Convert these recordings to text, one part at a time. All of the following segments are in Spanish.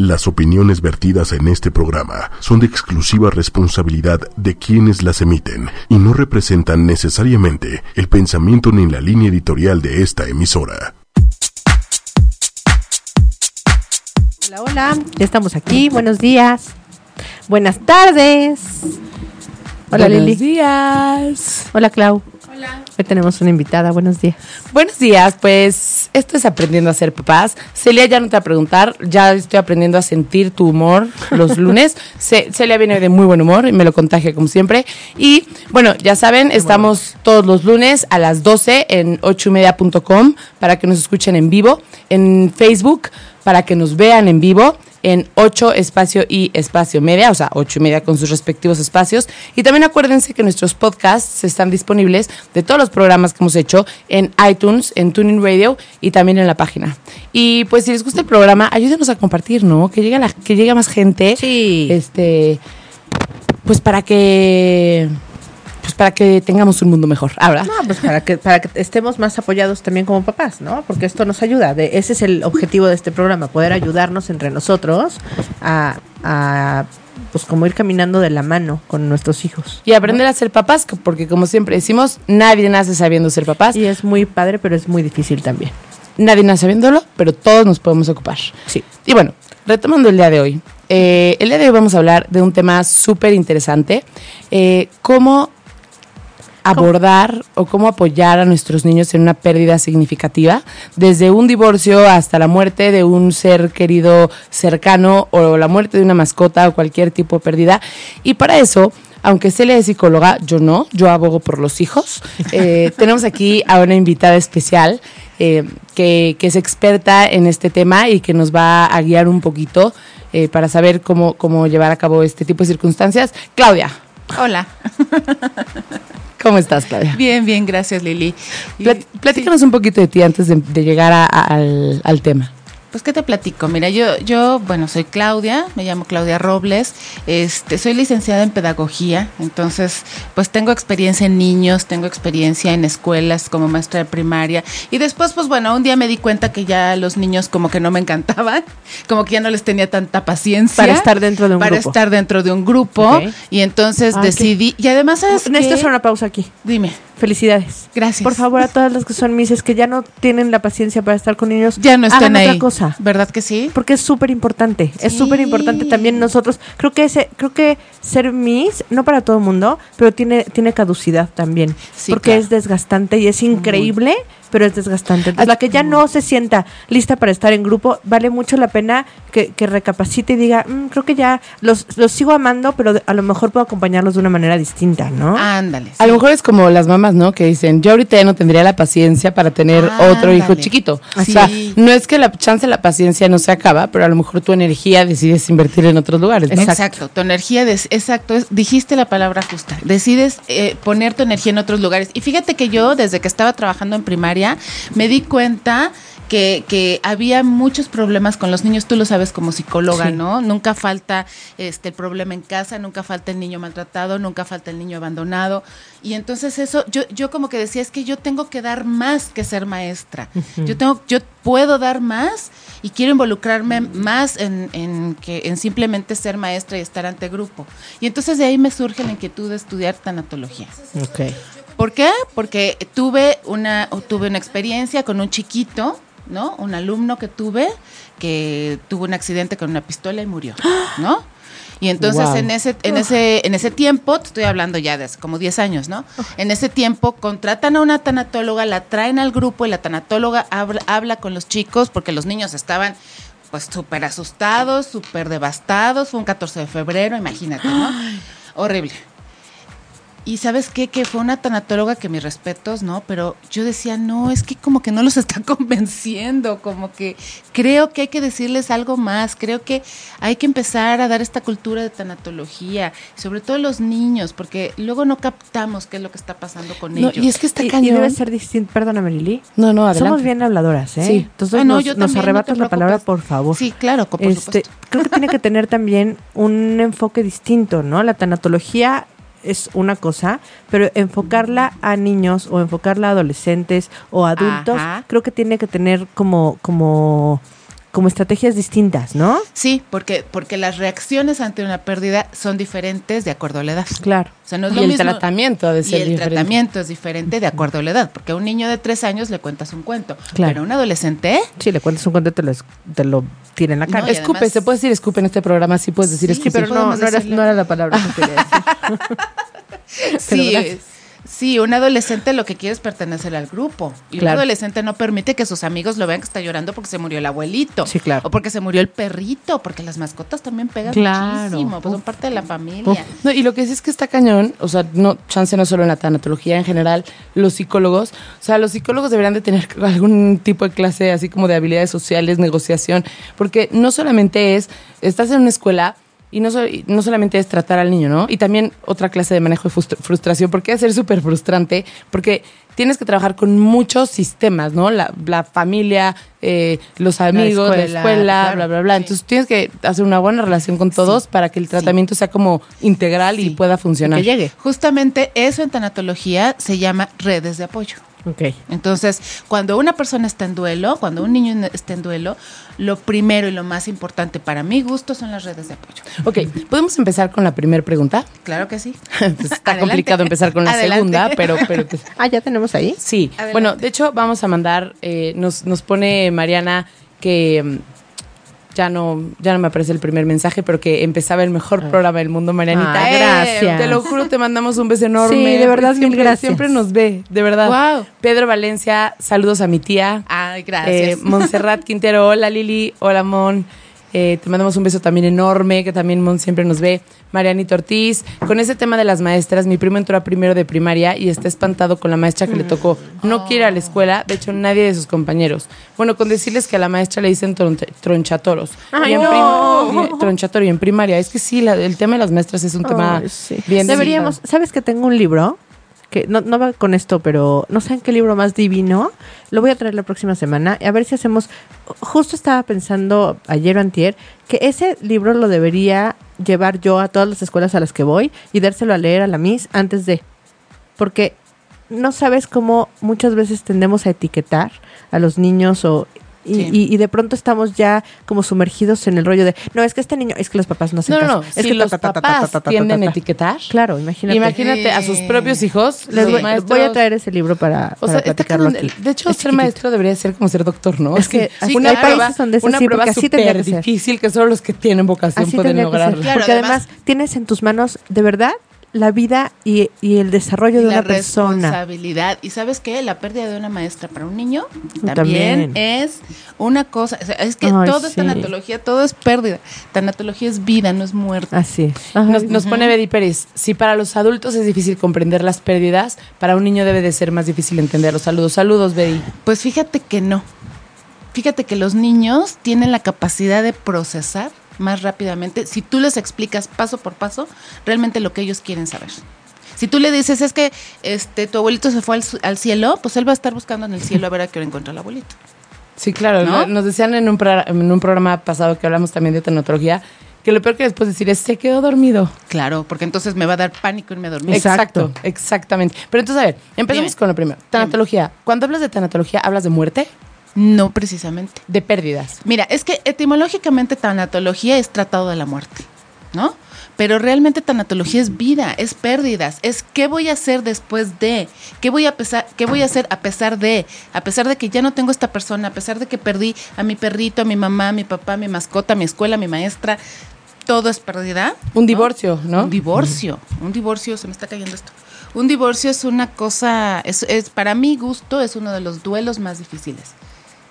Las opiniones vertidas en este programa son de exclusiva responsabilidad de quienes las emiten y no representan necesariamente el pensamiento ni la línea editorial de esta emisora. Hola, hola, ya estamos aquí. Buenos días. Buenas tardes. Hola, Buenos Lili. días. Hola, Clau. Hola. Hoy tenemos una invitada. Buenos días. Buenos días, pues esto es aprendiendo a ser papás. Celia ya no te va a preguntar, ya estoy aprendiendo a sentir tu humor los lunes. Ce- Celia viene de muy buen humor y me lo contagia como siempre. Y bueno, ya saben, estamos todos los lunes a las 12 en ochoymedia.com para que nos escuchen en vivo, en Facebook para que nos vean en vivo en 8 espacio y espacio media, o sea, 8 y media con sus respectivos espacios. Y también acuérdense que nuestros podcasts están disponibles de todos los programas que hemos hecho en iTunes, en Tuning Radio y también en la página. Y pues si les gusta el programa, ayúdenos a compartir, ¿no? Que llegue, la- que llegue más gente. Sí. Este, pues para que, para que tengamos un mundo mejor. Ahora. No, pues para que, para que estemos más apoyados también como papás, ¿no? Porque esto nos ayuda. De, ese es el objetivo de este programa, poder ayudarnos entre nosotros a, a, pues como ir caminando de la mano con nuestros hijos. Y aprender a ser papás, porque como siempre decimos, nadie nace sabiendo ser papás. Y es muy padre, pero es muy difícil también. Nadie nace sabiéndolo, pero todos nos podemos ocupar. Sí. Y bueno, retomando el día de hoy. eh, el día de hoy vamos a hablar de un tema súper interesante. eh, cómo abordar o cómo apoyar a nuestros niños en una pérdida significativa, desde un divorcio hasta la muerte de un ser querido cercano o la muerte de una mascota o cualquier tipo de pérdida. Y para eso, aunque Celia es psicóloga, yo no, yo abogo por los hijos. Eh, tenemos aquí a una invitada especial eh, que, que es experta en este tema y que nos va a guiar un poquito eh, para saber cómo, cómo llevar a cabo este tipo de circunstancias. Claudia, Hola. ¿cómo estás, Claudia? Bien, bien, gracias Lili. Platícanos un poquito de ti antes de, de llegar a- a- al, al tema. Pues qué te platico. Mira, yo, yo, bueno, soy Claudia, me llamo Claudia Robles, este, soy licenciada en pedagogía, entonces, pues tengo experiencia en niños, tengo experiencia en escuelas como maestra de primaria y después, pues bueno, un día me di cuenta que ya los niños como que no me encantaban, como que ya no les tenía tanta paciencia Para estar dentro de un para grupo. estar dentro de un grupo y entonces qué- decidí y además sabes Necesito hacer una pausa aquí. dime, Felicidades. Gracias. Por favor, a todas las que son mises que ya no tienen la paciencia para estar con niños, ya no están hagan ahí, otra cosa. ¿Verdad que sí? Porque es súper importante. Es súper importante también nosotros. Creo que ese, creo que ser Miss, no para todo el mundo, pero tiene, tiene caducidad también. Sí, porque claro. es desgastante y es increíble, pero es desgastante. Entonces, la que ya no se sienta lista para estar en grupo, vale mucho la pena que, que recapacite y diga, "Mm, creo que ya los, los sigo amando, pero de- a lo mejor puedo acompañarlos de una manera distinta, ¿no? Ándale. A lo mejor es como las mamás, ¿no? Que dicen, yo ahorita ya no tendría la paciencia para tener otro hijo chiquito. O Sí. sea, no es que la chance de la paciencia no se acaba, pero a lo mejor tu energía decides invertir en otros lugares, ¿no? Exacto. tu energía, des- exacto, es- dijiste la palabra justa. Decides eh, poner tu energía en otros lugares. Y fíjate que yo, desde que estaba trabajando en primaria, me di cuenta que, que había muchos problemas con los niños, tú lo sabes como psicóloga, Sí. ¿no? Nunca falta este el problema en casa, nunca falta el niño maltratado, nunca falta el niño abandonado. Y entonces eso, yo, yo como que decía, es que yo tengo que dar más que ser maestra. Yo tengo, yo puedo dar más y quiero involucrarme más en, en que en simplemente ser maestra y estar ante grupo. Y entonces de ahí me surge la inquietud de estudiar tanatología. Ok. ¿Por qué? Porque tuve una, tuve una experiencia con un chiquito, ¿no? Un alumno que tuve que tuvo un accidente con una pistola y murió, ¿no? Y entonces Wow. en ese en ese en ese tiempo, te estoy hablando ya de hace como 10 años, ¿no? En ese tiempo contratan a una tanatóloga, la traen al grupo y la tanatóloga habla, habla con los chicos porque los niños estaban pues súper asustados, súper devastados. Fue un 14 de febrero, imagínate, ¿no? Horrible. Y sabes qué, que fue una tanatóloga que mis respetos, ¿no? Pero yo decía, no, es que como que no los está convenciendo, como que creo que hay que decirles algo más, creo que hay que empezar a dar esta cultura de tanatología, sobre todo los niños, porque luego no captamos qué es lo que está pasando con No, ellos. y es que está Y, y cañón. debe ser distinto. Perdóname, Lili. No, no, adelante. Somos bien habladoras, ¿eh? Sí. Entonces Ah, no, nos, yo nos no arrebatas la palabra, por favor. Sí, claro, por Este, supuesto. creo que tiene que tener también un enfoque distinto, ¿no? La tanatología es una cosa, pero enfocarla a niños o enfocarla a adolescentes o adultos, Ajá. creo que tiene que tener como, como, como estrategias distintas, ¿no? Sí, porque, porque las reacciones ante una pérdida son diferentes de acuerdo a la edad. Claro. O sea, no es Y lo el mismo- tratamiento ha de ser y el diferente. tratamiento es diferente de acuerdo a la edad, porque a un niño de tres años le cuentas un cuento, Claro. pero a un adolescente Sí, le cuentas un cuento y te lo, te lo tira en la cara. No, Escupe, además- se puede decir escupe en este programa, sí puedes decir Sí, escupe. pero no, no era, no era la palabra que quería decir. Sí, sí, un adolescente lo que quiere es pertenecer al grupo. Y Claro. un adolescente no permite que sus amigos lo vean que está llorando porque se murió el abuelito. Sí, claro. O porque se murió el perrito, porque las mascotas también pegan Claro. muchísimo, pues son parte de la familia. No, y lo que sí es que está cañón, o sea, no, chance no solo en la tanatología, en general, los psicólogos, o sea, los psicólogos deberían de tener algún tipo de clase así como de habilidades sociales, negociación, porque no solamente es, estás en una escuela y no, so- y no solamente es tratar al niño, ¿no? Y también otra clase de manejo de frustra- frustración, porque es ser súper frustrante, porque tienes que trabajar con muchos sistemas, ¿no? La, la familia, eh, los amigos, la escuela, escuela, claro. bla, bla, bla. Sí. Entonces tienes que hacer una buena relación con todos para que el tratamiento sea como integral y pueda funcionar. Que llegue. Justamente eso en tanatología se llama redes de apoyo. Ok. Entonces, cuando una persona está en duelo, cuando un niño está en duelo, lo primero y lo más importante para mi gusto son las redes de apoyo. Ok, ¿podemos empezar con la primera pregunta? Claro que sí. Pues está Adelante. complicado empezar con la Adelante. segunda, pero, pero que- Ah, ya tenemos ahí. sí. Adelante. Bueno, de hecho vamos a mandar, eh, nos, nos pone Mariana que mm, ya no, ya no me aparece el primer mensaje, pero que empezaba el mejor programa del mundo, Marianita. Ah, Eh, gracias. Te lo juro, te mandamos un beso enorme. Sí, de verdad, mil Siempre- gracias. Siempre nos ve, de verdad. Guau. Pedro Valencia, saludos a mi tía. Ay, Eh, gracias. Montserrat Quintero, hola Lili, hola Mon. Eh, te mandamos un beso también enorme, que también Mon siempre nos ve. Marianito Ortiz. Con ese tema de las maestras, mi primo entró a primero de primaria y está espantado con la maestra que le tocó. No quiere ir a la escuela, de hecho nadie de sus compañeros. Bueno, con decirles que a la maestra le dicen tron- tronchatoros. Ay, y en no. y- tronchatorio y en primaria. Es que sí, la- el tema de las maestras es un tema sí. bien Deberíamos, ¿sabes que tengo un libro? Que no, no va con esto, pero no saben qué libro más divino. Lo voy a traer la próxima semana. A ver si hacemos. Justo estaba pensando ayer o antier que ese libro lo debería llevar yo a todas las escuelas a las que voy y dárselo a leer a la Miss antes de. Porque no sabes cómo muchas veces tendemos a etiquetar a los niños o. Y, Sí. y- y de pronto estamos ya como sumergidos en el rollo de no es que este niño es que los papás no hacen No, no, caso. no. es si que los ta, ta, ta, ta, papás ta, ta, ta, tienden a ta. etiquetar, Claro, imagínate. imagínate a sus propios hijos, Les los voy, maestros- voy a traer ese libro para, O para sea, platicarlo aquí. De hecho, Es ser chiquitito. maestro debería ser como ser doctor, ¿no? Es que así- una hay prueba, países donde es una así, prueba porque así tendría súper que ser. difícil que solo los que tienen vocación Así pueden lograrlo. Claro, Porque además, tienes en tus manos, de verdad, la vida y, y el desarrollo Y de la una persona. responsabilidad. Y sabes qué? La pérdida de una maestra para un niño también, También. es una cosa. o sea, es que Ay, todo es tanatología, todo es pérdida. Tanatología es vida, no es muerte. Así es. Nos pone Betty Pérez, si para los adultos es difícil comprender las pérdidas, para un niño debe de ser más difícil entenderlos. Saludos, saludos, Betty. Pues fíjate que no. Fíjate que los niños tienen la capacidad de procesar más rápidamente si tú les explicas paso por paso realmente lo que ellos quieren saber. Si tú le dices, es que este tu abuelito se fue al, al cielo, pues él va a estar buscando en el cielo a ver a qué hora encuentra el abuelito. Sí, claro. ¿No? Nos decían en un, en un programa pasado que hablamos también de tanatología, que lo peor que después decir es, se quedó dormido. Claro, porque entonces me va a dar pánico irme a dormir. Exacto. Exacto, exactamente. Pero entonces, a ver, empezamos Dime. con lo primero. Tanatología. Cuando hablas de tanatología, ¿hablas de muerte? No precisamente. De pérdidas. Mira, es que etimológicamente tanatología es tratado de la muerte, ¿no? Pero realmente tanatología es vida, es pérdidas, es qué voy a hacer después de, qué voy a pesar, qué voy a hacer a pesar de, a pesar de que ya no tengo esta persona, a pesar de que perdí a mi perrito, a mi mamá, a mi papá, a mi mascota, a mi escuela, a mi maestra, todo es pérdida. Un divorcio, ¿no? Un divorcio, un divorcio, se me está cayendo esto. Un divorcio es una cosa, es, es para mi gusto es uno de los duelos más difíciles,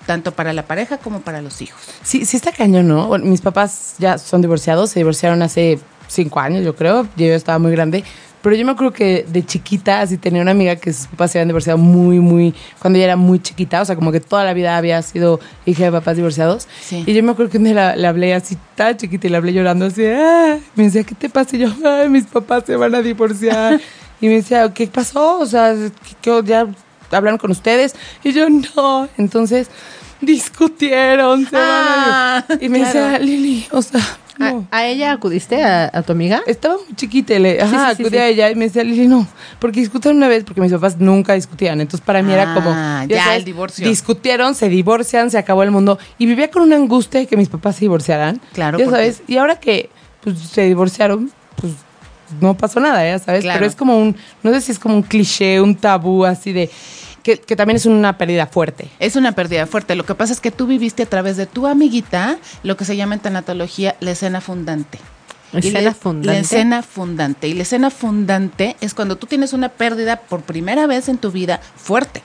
tanto para la pareja como para los hijos. Sí, sí está cañón, ¿no? Bueno, mis papás ya son divorciados, se divorciaron hace cinco años, yo creo. Yo estaba muy grande. Pero yo me acuerdo que de chiquita, así tenía una amiga que sus papás se habían divorciado muy, muy, cuando ella era muy chiquita, o sea, como que toda la vida había sido hija de papás divorciados. Sí. Y yo me acuerdo que día la- le hablé así, tan chiquita, y le hablé llorando así, "Ah". me decía, ¿qué te pasa? Y yo, ay, mis papás se van a divorciar. y me decía, ¿qué pasó? O sea, ¿qué, qué- ya hablaron con ustedes? Y yo, no. Entonces, discutieron, se van a Ah. Y me claro. decía, Lili, o sea, no. ¿A, a ella acudiste, a, a tu amiga? Estaba muy chiquita, le, ajá, sí, sí, acudí sí. a ella y me decía, Lili, no, porque discutieron una vez, porque mis papás nunca discutían. Entonces, para mí era Ah, como. ya, el divorcio. Discutieron, se divorcian, se acabó el mundo. Y vivía con una angustia de que mis papás se divorciaran. Claro, Ya sabes. Y ahora que pues, se divorciaron, pues no pasó nada, ya sabes. Claro. Pero es como un, no sé si es como un cliché, un tabú así de. Que, que también es una pérdida fuerte. Es una pérdida fuerte. Lo que pasa es que tú viviste a través de tu amiguita lo que se llama en tanatología la escena fundante. Y Escena la- fundante. La escena fundante. Y la escena fundante es cuando tú tienes una pérdida por primera vez en tu vida fuerte.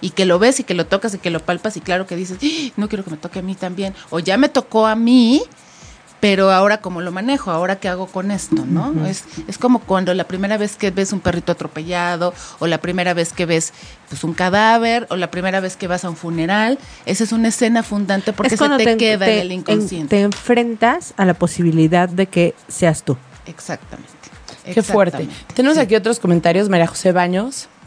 Y que lo ves y que lo tocas y que lo palpas y claro que dices, "Ah, no quiero que me toque a mí también. O ya me tocó a mí, pero ahora cómo lo manejo, ahora qué hago con esto, ¿no? es, es como cuando la primera vez que ves un perrito atropellado, o la primera vez que ves pues un cadáver, o la primera vez que vas a un funeral, esa es una escena fundante porque es se cuando te, queda en el en- inconsciente. te enfrentas a la posibilidad de que seas tú. Exactamente. Qué fuerte. Tenemos Sí. aquí otros comentarios. María José Baños.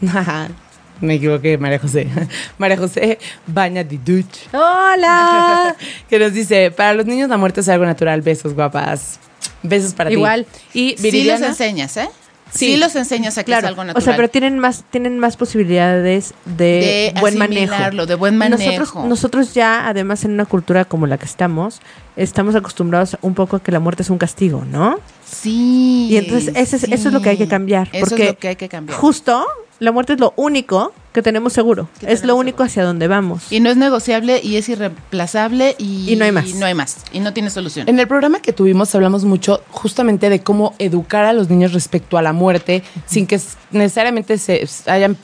Me equivoqué, María José. María José Baña di Duch. ¡Hola! que nos dice, para los niños la muerte es algo natural. Besos, guapas. Besos para Igual. ti. Y Sí los enseñas, ¿eh? Sí, Sí. los enseñas a que claro. es algo o natural. sea, pero tienen más, tienen más posibilidades de, De buen manejo. de buen manejo. Nosotros, nosotros ya, además, en una cultura como la que estamos, estamos acostumbrados un poco a que la muerte es un castigo, ¿no? Sí. Y entonces ese es- eso es lo que hay que sí. cambiar. Eso porque es lo que hay que cambiar. Justo, la muerte es lo único que tenemos seguro. Que es lo único seguro. hacia donde vamos. Y no es negociable y es irreemplazable y, Y no hay más. no hay más. Y no tiene solución. En el programa que tuvimos hablamos mucho justamente de cómo educar a los niños respecto a la muerte sin que necesariamente se hayan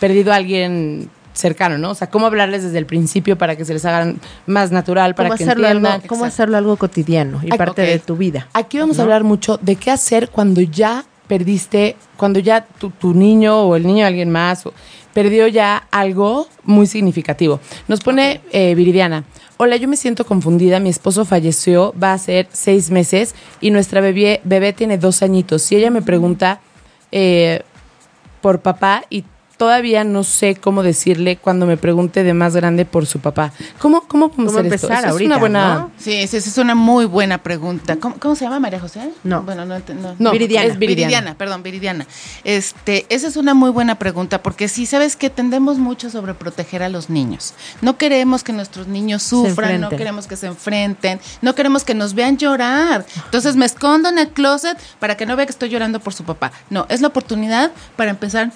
perdido a alguien cercano, ¿no? O sea, cómo hablarles desde el principio para que se les hagan más natural, para ¿Cómo, que hacerlo algo, entiendan. cómo Exacto. hacerlo algo cotidiano y parte de tu vida? Aquí vamos a hablar mucho de qué hacer cuando ya perdiste, cuando ya tu, tu niño o el niño de alguien más o- perdió ya algo muy significativo. Nos pone eh, Viridiana. Hola, yo me siento confundida. Mi esposo falleció, va a ser seis meses y nuestra bebé, bebé tiene dos añitos. Si ella me pregunta eh, por papá y todavía no sé cómo decirle cuando me pregunte de más grande por su papá. ¿Cómo, cómo podemos ¿Cómo hacer esto? empezar Eso es ahorita, una buena... no? Sí, sí, esa es una muy buena pregunta. ¿Cómo, cómo se llama María José? No. Bueno, no, no. No, Viridiana. es Viridiana. Viridiana, perdón, Viridiana. Este, esa es una muy buena pregunta porque sí, sabes que tendemos mucho sobre proteger a los niños. No queremos que nuestros niños sufran, no queremos que se enfrenten, no queremos que nos vean llorar. Entonces me escondo en el closet para que no vea que estoy llorando por su papá. No, es la oportunidad para empezar,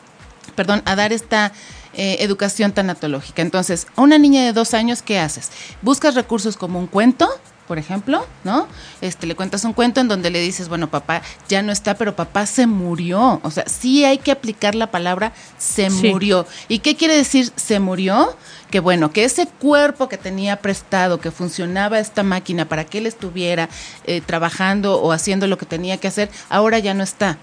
perdón, a dar esta eh, educación tanatológica. Entonces, a una niña de dos años, ¿qué haces? Buscas recursos como un cuento, por ejemplo, ¿no? Este, le cuentas un cuento en donde le dices, bueno, papá ya no está, pero papá se murió. O sea, sí hay que aplicar la palabra se Sí. murió. ¿Y qué quiere decir se murió? Que bueno, que ese cuerpo que tenía prestado, que funcionaba esta máquina para que él estuviera eh, trabajando o haciendo lo que tenía que hacer, ahora ya no está.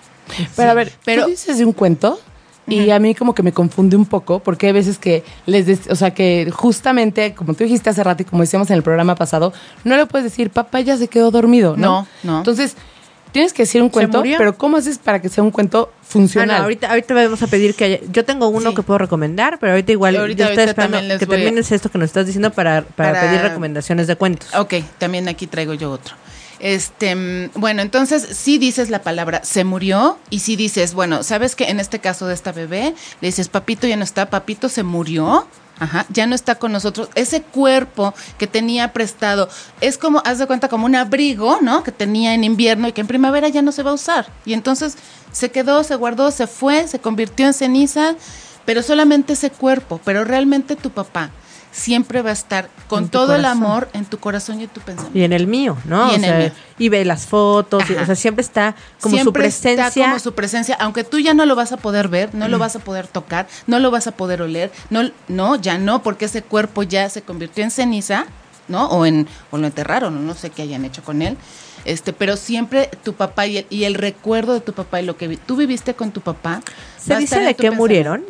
Pero a ver, pero- tú dices de un cuento y a mí como que me confunde un poco porque hay veces que les, des- o sea, que justamente como tú dijiste hace rato y como decíamos en el programa pasado, no le puedes decir, papá ya se quedó dormido, ¿no? No, no. Entonces, tienes que decir un cuento, pero ¿cómo haces para que sea un cuento Ah, funcional? no, ahorita, ahorita vamos a pedir que haya- yo tengo uno Sí. que puedo recomendar, pero ahorita igual Ahorita- yo estoy ahorita esperando también les que a- termines esto que nos estás diciendo para, para, Para- pedir recomendaciones de cuentos. Ok, también aquí traigo yo otro. Este, bueno, entonces sí dices la palabra se murió y sí dices, bueno, sabes que en este caso de esta bebé le dices papito ya no está, papito se murió. Ajá, ya no está con nosotros. Ese cuerpo que tenía prestado es como, haz de cuenta, como un abrigo, ¿no? Que tenía en invierno y que en primavera ya no se va a usar. Y entonces se quedó, se guardó, se fue, se convirtió en ceniza, pero solamente ese cuerpo. Pero realmente tu papá siempre va a estar con todo el amor en tu corazón y en tu pensamiento. Y en el mío, ¿no? Y O en el mío. y ve las fotos, y- o sea, siempre está como su presencia. Está como su presencia, aunque tú ya no lo vas a poder ver, no lo vas a poder tocar, no lo vas a poder oler, no, no, ya no, porque ese cuerpo ya se convirtió en ceniza, ¿no? O en, o lo enterraron, no sé qué hayan hecho con él. Este, pero siempre tu papá y el, y el recuerdo de tu papá y lo que vi- tú viviste con tu papá. ¿Se dice de qué murieron?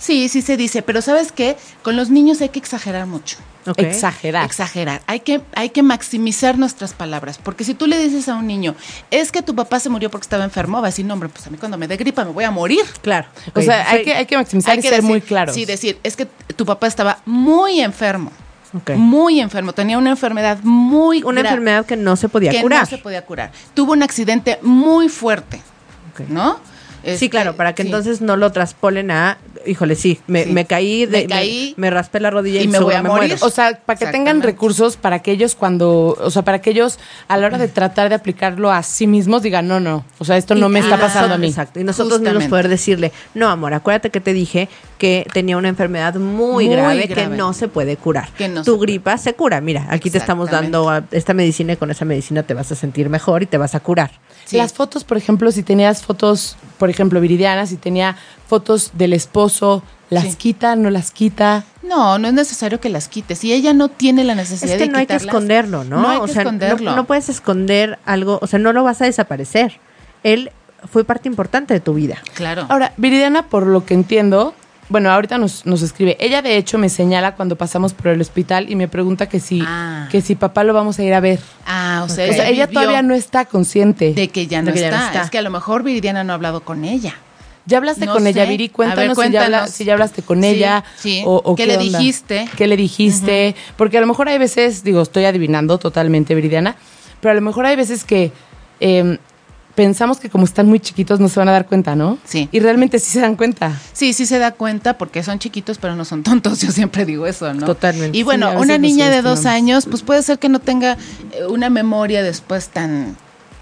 Sí, sí se dice, pero ¿sabes qué? Con los niños hay que exagerar mucho. Exagerar. Exagerar. Hay que, hay que maximizar nuestras palabras. Porque si tú le dices a un niño, es que tu papá se murió porque estaba enfermo, va a decir, no, hombre, pues a mí cuando me dé gripa me voy a morir. Claro. O sea, hay Sí. que, hay que maximizar Hay y que ser decir- muy claros. Sí, decir, es que tu papá estaba muy enfermo. Muy enfermo. Tenía una enfermedad muy Una enfermedad que no se podía que curar. no se podía curar. Tuvo un accidente muy fuerte. ¿no? Sí, Este, claro, para que sí. entonces no lo traspolen a, híjole, sí, me, Sí. me caí, de, Me caí me, raspé la rodilla y, y me voy a morir. muero. O sea, para que tengan recursos para que ellos cuando, o sea, para que ellos a la hora de tratar de aplicarlo a sí mismos digan, no, no, o sea, esto no Y- me y está nosotros- pasando a mí. Exacto. Y nosotros mismos Justamente. poder decirle, no, amor, acuérdate que te dije que tenía una enfermedad muy, Muy grave, que no se puede curar. Que no tu se puede. gripa se cura. Mira, aquí te estamos dando a- esta medicina y con esa medicina te vas a sentir mejor y te vas a curar. Sí. Las fotos, por ejemplo, si tenías fotos, por ejemplo, Viridiana, si tenía fotos del esposo, ¿las Sí. quita, no las quita? No, no es necesario que las quites. Si ella no tiene la necesidad Es que de no hay que esconderlo, ¿no? No hay o que sea, no- esconderlo. No, puedes esconder algo, o sea, no lo vas a desaparecer. Él fue parte importante de tu vida. Claro. Ahora, Viridiana, por lo que entiendo, bueno, ahorita nos, nos escribe. Ella, de hecho, me señala cuando pasamos por el hospital y me pregunta que si, Ah. que si papá lo vamos a ir a ver. ah, o sea, O sea, ella todavía no está consciente. de que ya no, de que ya no está. Es que a lo mejor Viridiana no ha hablado con ella. ¿Ya hablaste No con ella. Viri? A ver, Cuéntanos, si, ya habla- cuéntanos. si ya hablaste con Sí, ella. sí. O, o ¿Qué le onda. dijiste? ¿Qué le dijiste? Porque a lo mejor hay veces, digo, estoy adivinando totalmente, Viridiana, pero a lo mejor hay veces que eh, pensamos que como están muy chiquitos no se van a dar cuenta, ¿no? Sí. Y realmente sí se dan cuenta. Sí, sí se da cuenta porque son chiquitos, pero no son tontos. Yo siempre digo eso, ¿no? Totalmente. Y bueno, Sí, una niña de dos años, pues puede ser que no tenga eh, una memoria después tan,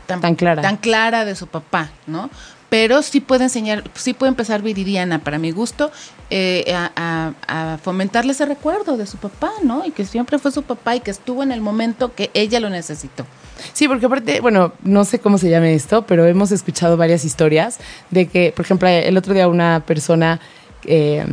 Tan clara. tan clara de su papá, ¿no? Pero sí puede enseñar, sí puede empezar Viridiana, para mi gusto, eh, a, a- a fomentarle ese recuerdo de su papá, ¿no? Y que siempre fue su papá y que estuvo en el momento que ella lo necesitó. Sí, porque aparte, bueno, no sé cómo se llame esto, pero hemos escuchado varias historias de que, por ejemplo, el otro día una persona eh,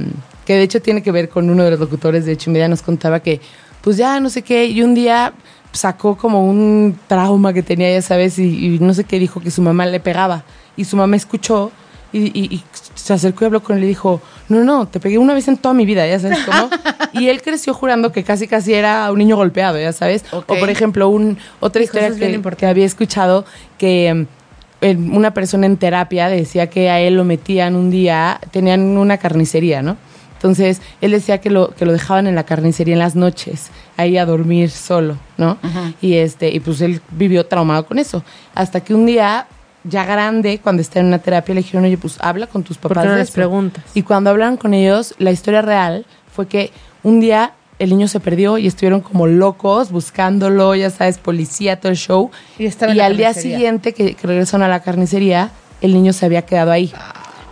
que de hecho tiene que ver con uno de los locutores de Chimedia nos contaba que, pues ya no sé qué, y un día sacó como un trauma que tenía, ya sabes, y no sé qué dijo que su mamá le pegaba. Y su mamá escuchó y, y- y se acercó y habló con él y dijo, no, no, te pegué una vez en toda mi vida, ya sabes cómo. y él creció jurando que casi casi era un niño golpeado, ya sabes. Ok. O por ejemplo, un, otra historia que, que había escuchado que en- una persona en terapia decía que a él lo metían un día, tenían una carnicería, ¿no? Entonces, él decía que lo, que lo dejaban en la carnicería en las noches, ahí a dormir solo, ¿no? Y este, y pues él vivió traumado con eso. Hasta que un día, ya grande, cuando está en una terapia, le dijeron, oye, pues habla con tus ¿Por papás. no les esto". preguntas? Y cuando hablaron con ellos, la historia real fue que un día el niño se perdió y estuvieron como locos buscándolo, ya sabes, policía, todo el show. Y al día siguiente que, que regresaron a la carnicería, el niño se había quedado ahí.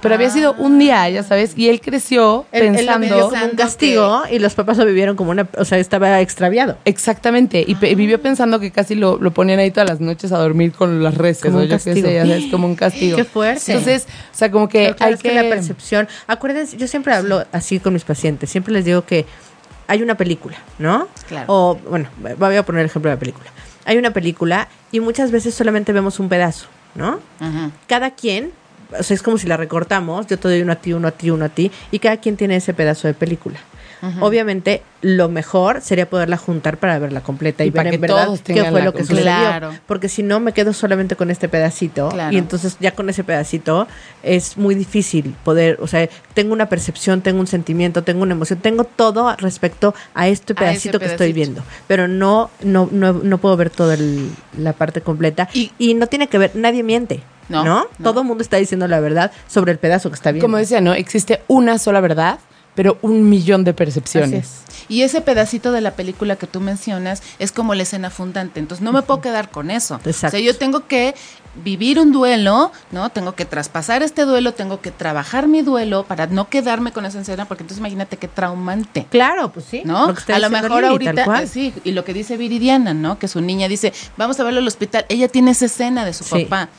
Pero había sido un día, ya sabes, y él creció Él, él lo pensando... vivió como un castigo y los papás lo vivieron como una, o sea, estaba extraviado. Exactamente, y, pe- vivió pensando que casi lo, lo ponían ahí todas las noches a dormir con las reses, Como o un yo qué castigo. sé, ya sabes, como un castigo. Qué fuerte. Entonces, o sea, como que claro, hay es que... la percepción. Acuérdense, yo siempre hablo así con mis pacientes. Siempre les digo que hay una película, ¿no? Claro. O, bueno, voy a poner el ejemplo de la película. Hay una película y muchas veces solamente vemos un pedazo, ¿no? Ujú. Cada quien, o sea, es como si la recortamos, yo te doy uno a ti, uno a ti, uno a ti, y cada quien tiene ese pedazo de película. Obviamente, lo mejor sería poderla juntar para verla completa y, Y ver para en que verdad qué fue lo que sucedió. Claro. Porque si no, me quedo solamente con este pedacito Claro. y entonces ya con ese pedacito es muy difícil poder, o sea, tengo una percepción, tengo un sentimiento, tengo una emoción, tengo todo respecto a este A pedacito que estoy viendo, pero no no no, no puedo ver toda el- la parte completa y, Y- no tiene que ver, nadie miente. No, No, no. Todo el mundo está diciendo la verdad sobre el pedazo que está viendo. Como decía, ¿no? Existe una sola verdad, pero un millón de percepciones. Así es. Y ese pedacito de la película que tú mencionas es como la escena fundante. Entonces no me puedo quedar con eso. Exacto. O sea, yo tengo que vivir un duelo, ¿no? Tengo que traspasar este duelo, tengo que trabajar mi duelo para no quedarme con esa escena, porque entonces imagínate qué traumante. Claro, pues sí. ¿No? Lo a lo mejor Lili, ahorita, eh, sí, y lo que dice Viridiana, ¿no? Que su niña dice, vamos a verlo al hospital. Ella tiene esa escena de su Sí. papá.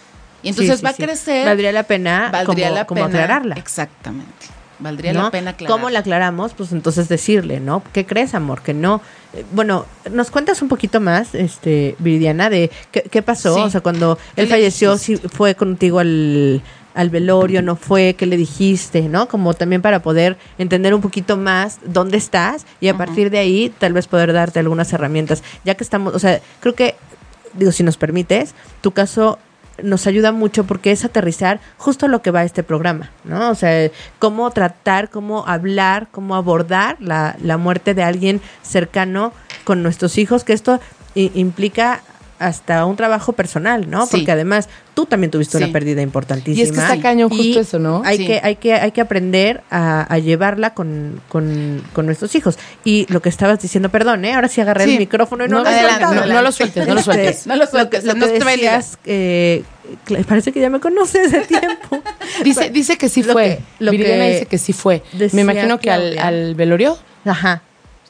Y entonces Sí, sí, va a crecer. Valdría la pena valdría como, la como pena aclararla. Exactamente. Valdría ¿no? la pena aclararla. ¿Cómo la aclaramos? Pues entonces decirle, ¿no? ¿Qué crees, amor? Que no. Eh, Bueno, ¿nos cuentas un poquito más, este, Viridiana, de qué, qué pasó? O sea, cuando ¿Qué él le falleció, si fue contigo al, al velorio, no fue, qué le dijiste, ¿no? Como también para poder entender un poquito más dónde estás y a partir de ahí tal vez poder darte algunas herramientas. Ya que estamos, o sea, creo que, digo, si nos permites, tu caso nos ayuda mucho porque es aterrizar justo lo que va a este programa, ¿no? O sea, cómo tratar, cómo hablar, cómo abordar la, la muerte de alguien cercano con nuestros hijos, que esto implica hasta un trabajo personal, ¿no? Sí. Porque además tú también tuviste Sí. una pérdida importantísima. Y es que está cañón Y justo eso, ¿no? Hay, Sí. que, hay, que, hay que aprender a, a llevarla con, con, con nuestros hijos. Y lo que estabas diciendo, perdón, ¿eh? ahora sí agarré el micrófono y no, No, lo adelante, no, no lo sueltes, no lo Este, sueltes. No lo sueltes, que- Lo que, a ir. decías, eh, parece que ya me conoces de tiempo. Dice, dice que sí Lo fue. que- lo Viridiana que dice que sí fue. decía Me imagino que al, al velorio. Ajá.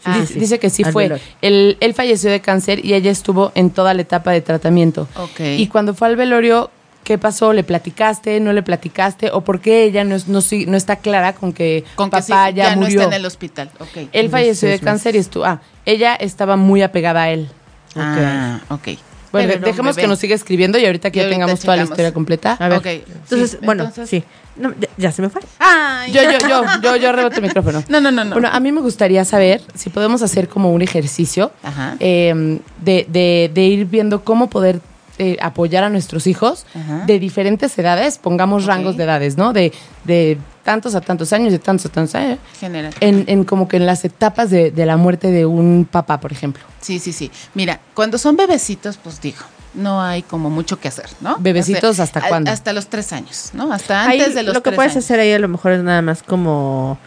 Sí, dice, sí, dice que sí Al fue. Él, él falleció de cáncer y ella estuvo en toda la etapa de tratamiento. Ok. Y cuando fue al velorio, ¿qué pasó? ¿Le platicaste? ¿No le platicaste? ¿O por qué ella no, es- no, no está clara con que Con que papá sí, ya, ya no murió? está en el hospital. Ok. Él falleció de cáncer y estuvo. Ah, ella estaba muy apegada a él. Ah, ok. Bueno, Pero dejemos que nos siga escribiendo y ahorita que Y ya ahorita tengamos toda la historia completa. A ver. Entonces, sí, bueno, entonces- sí. No, ya, ya se me fue. Ay. Yo, yo, yo, yo, yo rebote el micrófono. No, no, no, no. Bueno, a mí me gustaría saber si podemos hacer como un ejercicio Ajá. eh, de, de- de ir viendo cómo poder eh, apoyar a nuestros hijos Ajá. de diferentes edades, pongamos rangos de edades, ¿no? De, de tantos a tantos años, de tantos a tantos años, General. en, en como que en las etapas de, de la muerte de un papá, por ejemplo. Sí, sí, sí. Mira, cuando son bebecitos, pues digo, no hay como mucho que hacer, ¿no? ¿Bebecitos O sea, hasta a- cuándo? Hasta los tres años, ¿no? Hasta antes Ahí, de los lo que tres puedes años. hacer ahí a lo mejor es nada más como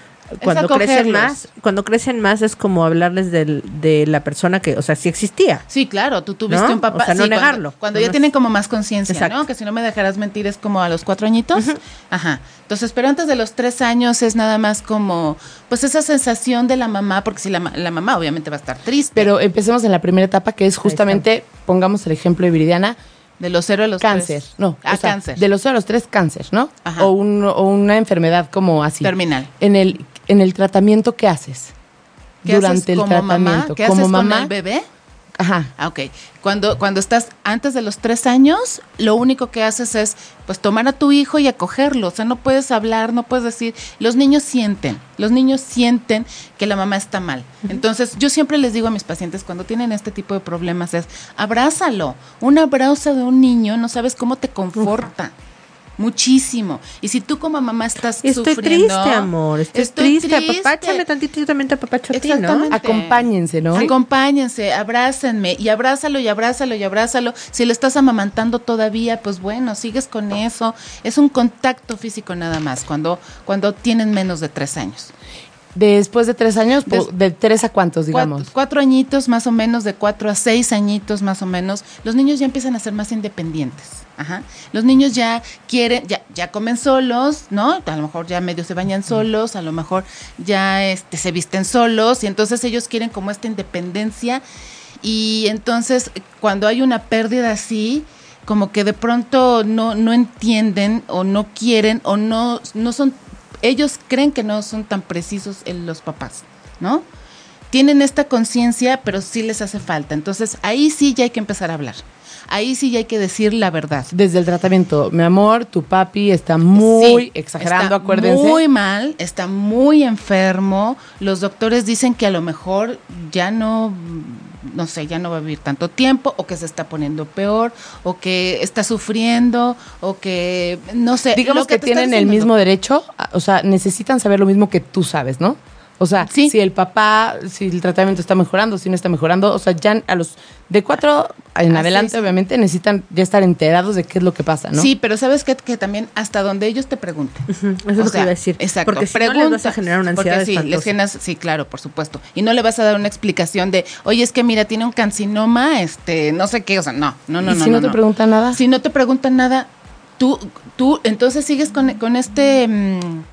cuando crecen más, cuando crecen más es como hablarles del, de la persona que, o sea, sí existía. Sí, claro, tú tuviste ¿No? un papá. O sea, no sí, negarlo. Cuando, No ya es- tienen como más conciencia, Exacto. ¿no? Que si no me dejarás mentir es como a los cuatro añitos. Ajá. Entonces, pero antes de los tres años es nada más como, pues esa sensación de la mamá, porque si la, ma- la mamá obviamente va a estar triste. Pero empecemos en la primera etapa, que es justamente, pongamos el ejemplo de Viridiana, de los cero a los cáncer, tres. no, Ah, o sea, cáncer. de los cero a los tres cáncer, ¿no? Ajá. O, un- o una enfermedad como así. Terminal. En el, en el tratamiento, ¿qué haces? ¿Qué Durante haces el como mamá? tratamiento. ¿Qué como haces mamá, con el bebé? Ajá. Ah, ok. Cuando, cuando estás antes de los tres años, lo único que haces es pues tomar a tu hijo y acogerlo. O sea, no puedes hablar, no puedes decir. Los niños sienten, los niños sienten que la mamá está mal. Entonces, yo siempre les digo a mis pacientes cuando tienen este tipo de problemas es abrázalo. Un abrazo de un niño, no sabes cómo te conforta. Muchísimo. Y si tú como mamá estás Estoy sufriendo, triste, amor. Estoy, estoy triste. triste. Apapáchame tantito, yo también te apapacho a ti, ¿no? Exactamente. Acompáñense, ¿no? Acompáñense, abrácenme y abrázalo y abrázalo y abrázalo. Si lo estás amamantando todavía, pues bueno, sigues con eso. Es un contacto físico nada más cuando, cuando tienen menos de tres años. Después de tres años, po- Des- de tres a cuántos, digamos. Cuatro, cuatro añitos más o menos, de cuatro a seis añitos más o menos, los niños ya empiezan a ser más independientes. Ajá. Los niños ya quieren, ya, ya comen solos, ¿no? A lo mejor ya medio se bañan solos, a lo mejor ya este, se visten solos, y entonces ellos quieren como esta independencia. Y entonces, cuando hay una pérdida así, como que de pronto no, no entienden o no quieren o no, no son, ellos creen que no son tan precisos en los papás, ¿no? Tienen esta conciencia, pero sí les hace falta. Entonces, ahí sí ya hay que empezar a hablar. Ahí sí ya hay que decir la verdad. Desde el tratamiento, mi amor, tu papi está muy Sí, exagerando, está acuérdense. Muy mal, está muy enfermo. Los doctores dicen que a lo mejor ya no, no sé, ya no va a vivir tanto tiempo, o que se está poniendo peor, o que está sufriendo, o que no sé. Digamos lo que, está tienen el mismo derecho, o sea, necesitan saber lo mismo que tú sabes, ¿no? O sea, Sí. si el papá, si el tratamiento está mejorando, si no está mejorando, o sea, ya a los de cuatro en A adelante, seis. obviamente, necesitan ya estar enterados de qué es lo que pasa, ¿no? Sí, pero sabes qué? que también hasta donde ellos te pregunten. Eso es lo que iba a decir. Exacto. Porque si no les vas a generar una ansiedad Porque sí, les generas, sí, claro, por supuesto. Y no le vas a dar una explicación de, oye, es que mira, tiene un cancinoma, este, no sé qué, o sea, no, no, no, ¿Y no. si no, te preguntan nada? Si no te preguntan nada, tú, tú, entonces sigues con, con este, mm,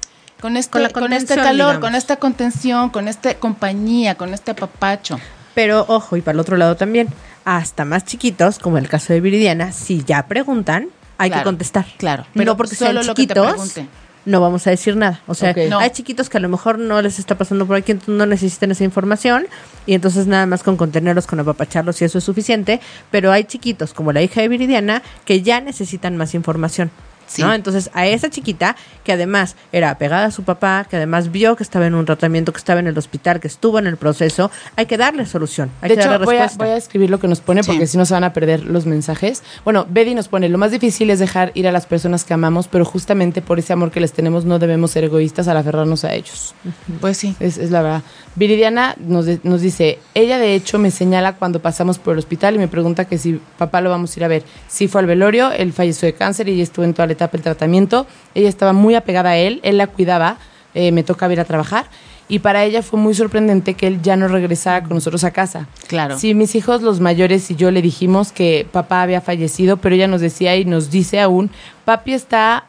con este, Con con este contención, calor, digamos. con esta contención, con esta compañía, con este apapacho. Pero ojo, y para el otro lado también, hasta más chiquitos, como el caso de Viridiana, si ya preguntan, hay Claro, que contestar. claro, pero no porque solo sean chiquitos, no vamos a decir nada. O sea. No. hay chiquitos que a lo mejor no les está pasando por aquí, entonces no necesitan esa información, y entonces nada más con contenerlos, con apapacharlos, y eso es suficiente. Pero hay chiquitos, como la hija de Viridiana, que ya necesitan más información. Sí. ¿no? Entonces, a esa chiquita, que además era apegada a su papá, que además vio que estaba en un tratamiento, que estaba en el hospital, que estuvo en el proceso, hay que darle solución, hay de que hecho, darle voy a, respuesta. voy a escribir lo que nos pone Sí. porque si no se van a perder los mensajes. Bueno, Betty nos pone, lo más difícil es dejar ir a las personas que amamos, pero justamente por ese amor que les tenemos no debemos ser egoístas al aferrarnos a ellos. Pues sí. Es, es la verdad. Viridiana nos, de- nos dice, ella de hecho me señala cuando pasamos por el hospital y me pregunta que si papá lo vamos a ir a ver. Sí fue al velorio, él falleció de cáncer y ella estuvo en toda la etapa del tratamiento. Ella estaba muy apegada a él, él la cuidaba, eh, me toca ir a trabajar. Y para ella fue muy sorprendente que él ya no regresara con nosotros a casa. Claro. Sí, mis hijos, los mayores y yo le dijimos que papá había fallecido, pero ella nos decía y nos dice aún, papi está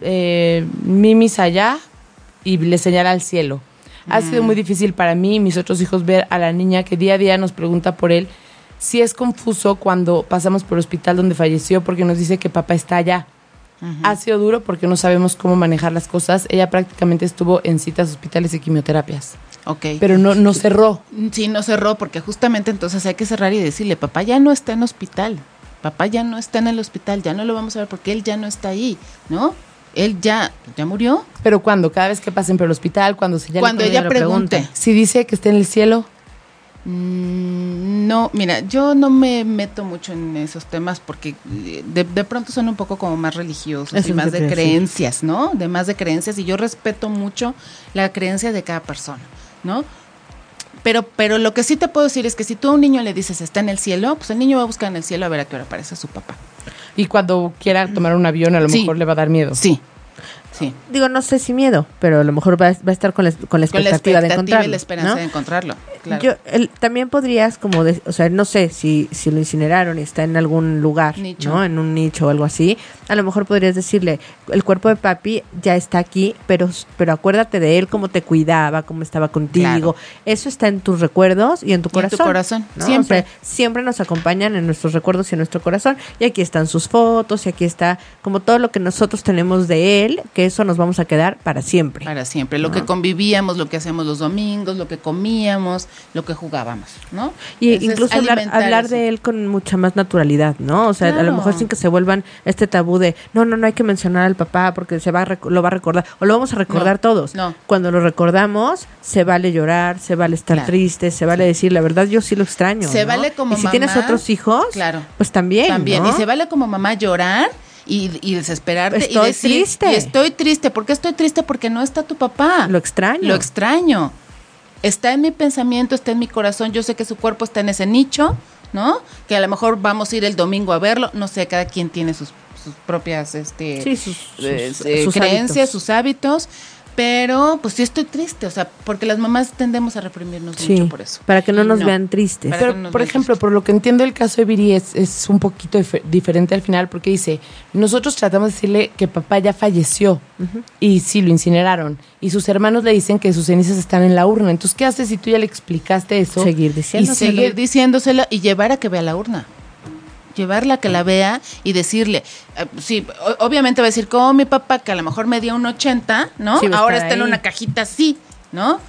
eh, mimis allá y le señala al cielo. Ha sido muy difícil para mí y mis otros hijos ver a la niña que día a día nos pregunta por él. Sí es confuso cuando pasamos por el hospital donde falleció porque nos dice que papá está allá. Ha sido duro porque no sabemos cómo manejar las cosas. Ella prácticamente estuvo en citas hospitales y quimioterapias, Ok. pero no, no cerró. Sí, no cerró porque justamente entonces hay que cerrar y decirle, papá ya no está en hospital, papá ya no está en el hospital, ya no lo vamos a ver porque él ya no está ahí, ¿no? Él ya, ya murió. Pero cuando, cada vez que pasen por el hospital, cuando se ya Cuando ella pregunte. pregunte. Si dice que está en el cielo, No, mira, yo no me meto mucho en esos temas porque eh, de, de pronto son un poco como más religiosos Eso y más de decir. creencias, ¿no? De más de creencias y yo respeto mucho la creencia de cada persona, ¿no? Pero, pero lo que sí te puedo decir es que si tú a un niño le dices está en el cielo, pues el niño va a buscar en el cielo a ver a qué hora aparece su papá. y cuando quiera tomar un avión, a lo Sí. mejor le va a dar miedo. Sí, sí. Digo, no sé si miedo, pero a lo mejor va, a- va a estar con la, con la Con la expectativa, de encontrarlo. y la esperanza ¿no? de encontrarlo. Claro. Yo, el- también podrías como, de- o sea, no sé si, si lo incineraron y está en algún lugar, Nicho. ¿no? En un nicho o algo así. A lo mejor podrías decirle, el cuerpo de papi ya está aquí, pero, pero acuérdate de él, cómo te cuidaba, cómo estaba contigo. Claro. Eso está en tus recuerdos y en tu Y en tu corazón. corazón, ¿no? siempre. O sea, siempre nos acompañan en nuestros recuerdos y en nuestro corazón. Y aquí están sus fotos y aquí está como todo lo que nosotros tenemos de él, que eso nos vamos a quedar para siempre. Para siempre. Lo que convivíamos, lo que hacíamos los domingos, lo que comíamos, lo que jugábamos, ¿no? Y Entonces, incluso hablar, hablar de él con mucha más naturalidad, ¿no? O sea, a lo mejor sin que se vuelvan este tabú de, no, no, no hay que mencionar al papá porque se va a lo va a recordar, o lo vamos a recordar No, todos. no. Cuando lo recordamos, se vale llorar, se vale estar Claro. triste, se vale decir, la verdad, yo sí lo extraño. Se ¿no? vale como Y si tienes mamá, otros hijos, claro. pues también. También. Y se vale como mamá llorar y, y desesperarte y Estoy decir, triste. y estoy triste. ¿Por qué estoy triste? Porque no está tu papá. Lo extraño. Lo extraño. Está en mi pensamiento, está en mi corazón. Yo sé que su cuerpo está en ese nicho, ¿no? Que a lo mejor vamos a ir el domingo a verlo. No sé, cada quien tiene sus, sus propias este, Sí, sus, eh, sus- eh, sus creencias, hábitos. sus hábitos. Pero pues sí estoy triste, o sea, porque las mamás tendemos a reprimirnos Sí, mucho por eso. para que no Y nos vean tristes. Pero, por ejemplo, por lo que entiendo el caso de Viri es, es un poquito dif- diferente al final porque dice, nosotros tratamos de decirle que papá ya falleció y sí, lo incineraron. Y sus hermanos le dicen que sus cenizas están en la urna. Entonces, ¿qué haces si tú ya le explicaste eso? Seguir y diciéndoselo. seguir diciéndoselo y llevar a que vea la urna. Llevarla a que la vea y decirle, eh, sí, o- obviamente va a decir, como mi papá, que a lo mejor medía un 80, ¿no? Sí, Ahora está en una cajita así, ¿no?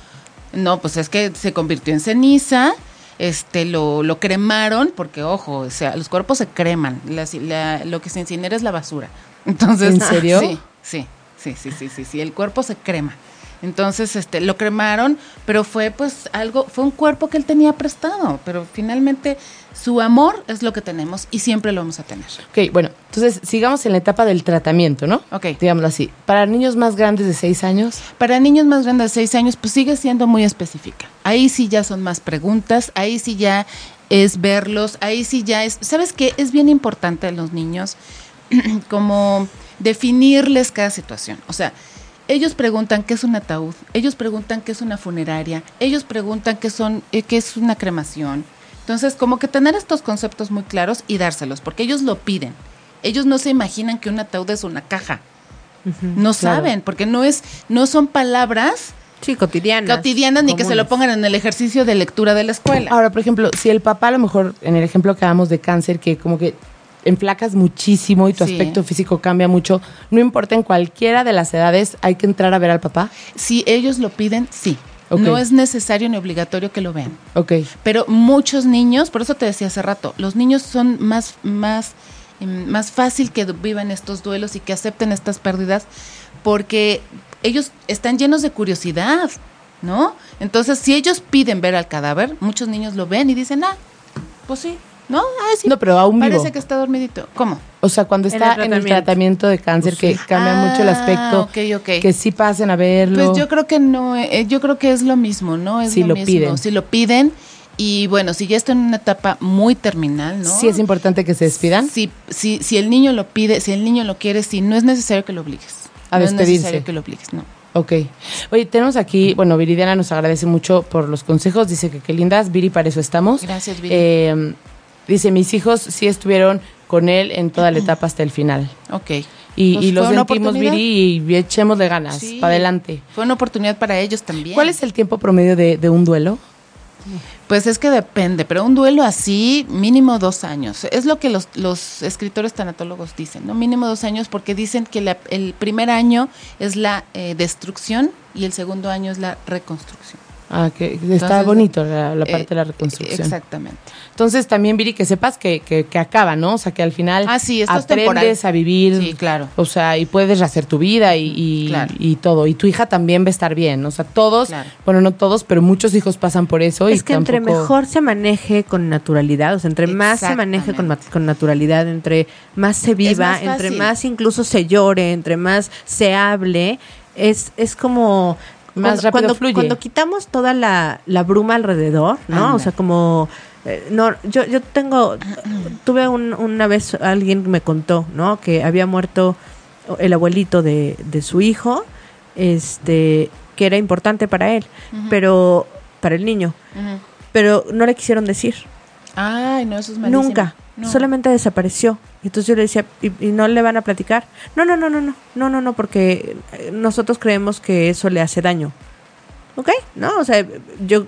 No, pues es que se convirtió en ceniza, este, lo, lo cremaron, porque ojo, o sea, los cuerpos se creman, la- la- lo que se incinera es la basura. Entonces, ¿En serio? Sí, sí, sí, sí, sí, sí, sí, el cuerpo se crema. Entonces, este, lo cremaron, pero fue pues algo, fue un cuerpo que él tenía prestado, pero finalmente su amor es lo que tenemos y siempre lo vamos a tener. Ok, bueno, entonces sigamos en la etapa del tratamiento, ¿no? Ok. Digámoslo así. Para niños más grandes de 6 años, Para niños más grandes de 6 años, pues sigue siendo muy específica. Ahí sí ya son más preguntas, ahí sí ya es verlos, ahí sí ya es, ¿sabes qué? Es bien importante a los niños como definirles cada situación. O sea, ellos preguntan qué es un ataúd, ellos preguntan qué es una funeraria, ellos preguntan qué son eh, qué es una cremación. Entonces, como que tener estos conceptos muy claros y dárselos, porque ellos lo piden. Ellos no se imaginan que un ataúd es una caja. No claro. saben, porque no es no son palabras Sí, cotidianas. cotidianas ni que se lo pongan en el ejercicio de lectura de la escuela. Ahora, por ejemplo, si el papá a lo mejor, en el ejemplo que damos de cáncer, que como que enflacas muchísimo y tu Sí. aspecto físico cambia mucho, no importa en cualquiera de las edades, hay que entrar a ver al papá. Si ellos lo piden, sí. No es necesario ni obligatorio que lo vean. Ok. Pero muchos niños, por eso te decía hace rato, los niños son más, más mm, más fácil que vivan estos duelos y que acepten estas pérdidas porque ellos están llenos de curiosidad, ¿no? Entonces, si ellos piden ver al cadáver, muchos niños lo ven y dicen, ah, pues sí, ¿no? Ah, sí. No, pero aún vivo. Parece que está dormidito. ¿Cómo? O sea, cuando el está en el tratamiento. de cáncer, que cambia Ah, mucho el aspecto, ok, ok. que sí pasen a verlo. Pues yo creo que no, eh, yo creo que es lo mismo, ¿no? Es Si lo mismo. piden. Si lo piden. Y bueno, si ya está en una etapa muy terminal, ¿no? Sí es importante que se despidan. Si, si, si el niño lo pide, si el niño lo quiere, si no es necesario que lo obligues. A no despedirse. es necesario que lo obligues, no. Ok. Oye, tenemos aquí, bueno, Viridiana nos agradece mucho por los consejos, dice que qué lindas, Viri, para eso estamos. Gracias, Viri. Eh, dice, mis hijos sí estuvieron con él en toda la etapa hasta el final. Ok. Y, Pues y lo sentimos. Viri, y echémosle ganas, Sí. para adelante. Fue una oportunidad para ellos también. ¿Cuál es el tiempo promedio de, de un duelo? Pues es que depende, pero un duelo así, mínimo dos años. Es lo que los, los escritores tanatólogos dicen, ¿no? Mínimo dos años porque dicen que la- el primer año es la eh, destrucción y el segundo año es la reconstrucción. Ah, que está Entonces, bonito la, la Eh, parte de la reconstrucción. Exactamente. Entonces también, Viri, que sepas que, que, que acaba, ¿no? O sea, que al final Ah, sí, esto es aprendes temporal. a vivir. Sí, claro. O sea, y puedes rehacer tu vida y, y, Claro. y todo. Y tu hija también va a estar bien. O sea, todos, Claro. bueno, no todos, pero muchos hijos pasan por eso. y Es que entre mejor se maneje con naturalidad, o sea, entre más se maneje con, con naturalidad, entre más se viva, más entre más incluso se llore, entre más se hable, es, es como... Más cuando, rápido cuando, fluye. cuando quitamos toda la, la bruma alrededor, ¿no? Anda. O sea, como... eh, no, yo, yo tengo, tuve un- una vez alguien me contó, ¿no? Que había muerto el abuelito de, de su hijo, este, que era importante para él, pero para el niño, pero no le quisieron decir. Ay, no, eso es malísimo. Nunca. No. Solamente desapareció. Y entonces yo le decía, ¿y, y no le van a platicar? No, no, no, no, no, no, no, no, porque eh, nosotros creemos que eso le hace daño. ¿Ok? ¿No? O sea, yo,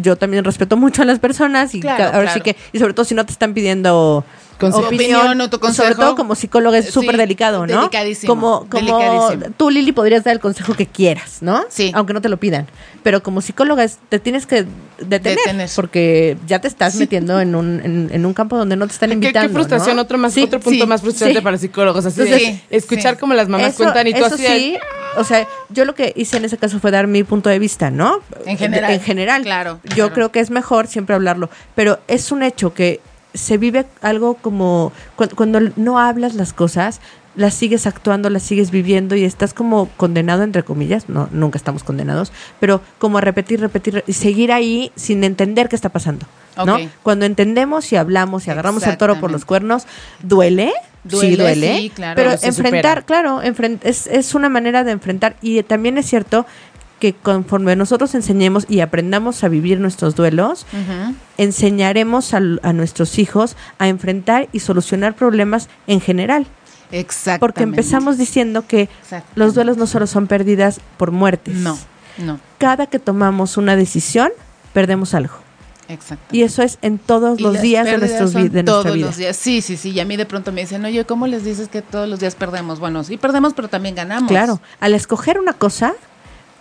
yo también respeto mucho a las personas y Claro, ahora sí claro. que, y sobre todo si no te están pidiendo Consejo. opinión, Opinión o tu consejo. sobre todo como psicóloga es Sí, súper delicado, ¿no? delicadísimo, Como, como delicadísimo. tú, Lili, podrías dar el consejo que quieras, ¿no? Sí. Aunque no te lo pidan. Pero como psicóloga es- te tienes que detener, Detener. porque ya te estás Sí. metiendo en un, en, en un campo donde no te están ¿Qué, invitando. qué frustración, ¿no? otro, más, Sí, otro punto sí, más frustrante sí. para psicólogos. Así de Entonces, escuchar sí. como las mamás Eso, cuentan y tú eso así de- sí, o sea, yo lo que hice en ese caso fue dar mi punto de vista, ¿no? En general. En general. Claro, Yo claro. creo que es mejor siempre hablarlo, pero es un hecho que se vive algo como cu- cuando no hablas las cosas, las sigues actuando, las sigues viviendo y estás como condenado entre comillas, no nunca estamos condenados, pero como a repetir, repetir y seguir ahí sin entender qué está pasando, ¿no? Cuando entendemos y hablamos y agarramos el toro por los cuernos, duele, sí Duele, duele, sí, claro. pero enfrentar, supera. claro, enfren- es, es una manera de enfrentar y también es cierto que conforme nosotros enseñemos y aprendamos a vivir nuestros duelos, enseñaremos al- a, nuestros hijos a enfrentar y solucionar problemas en general. Exactamente. Porque empezamos diciendo que los duelos no solo son pérdidas por muertes. No, no, Cada que tomamos una decisión, perdemos algo. exacto. Y eso es en todos Y los días de, nuestros de nuestra todos vida. los días. Sí, sí, sí. Y a mí de pronto me dicen, oye, ¿cómo les dices que todos los días perdemos? Bueno, sí perdemos, pero también ganamos. Claro, al escoger una cosa,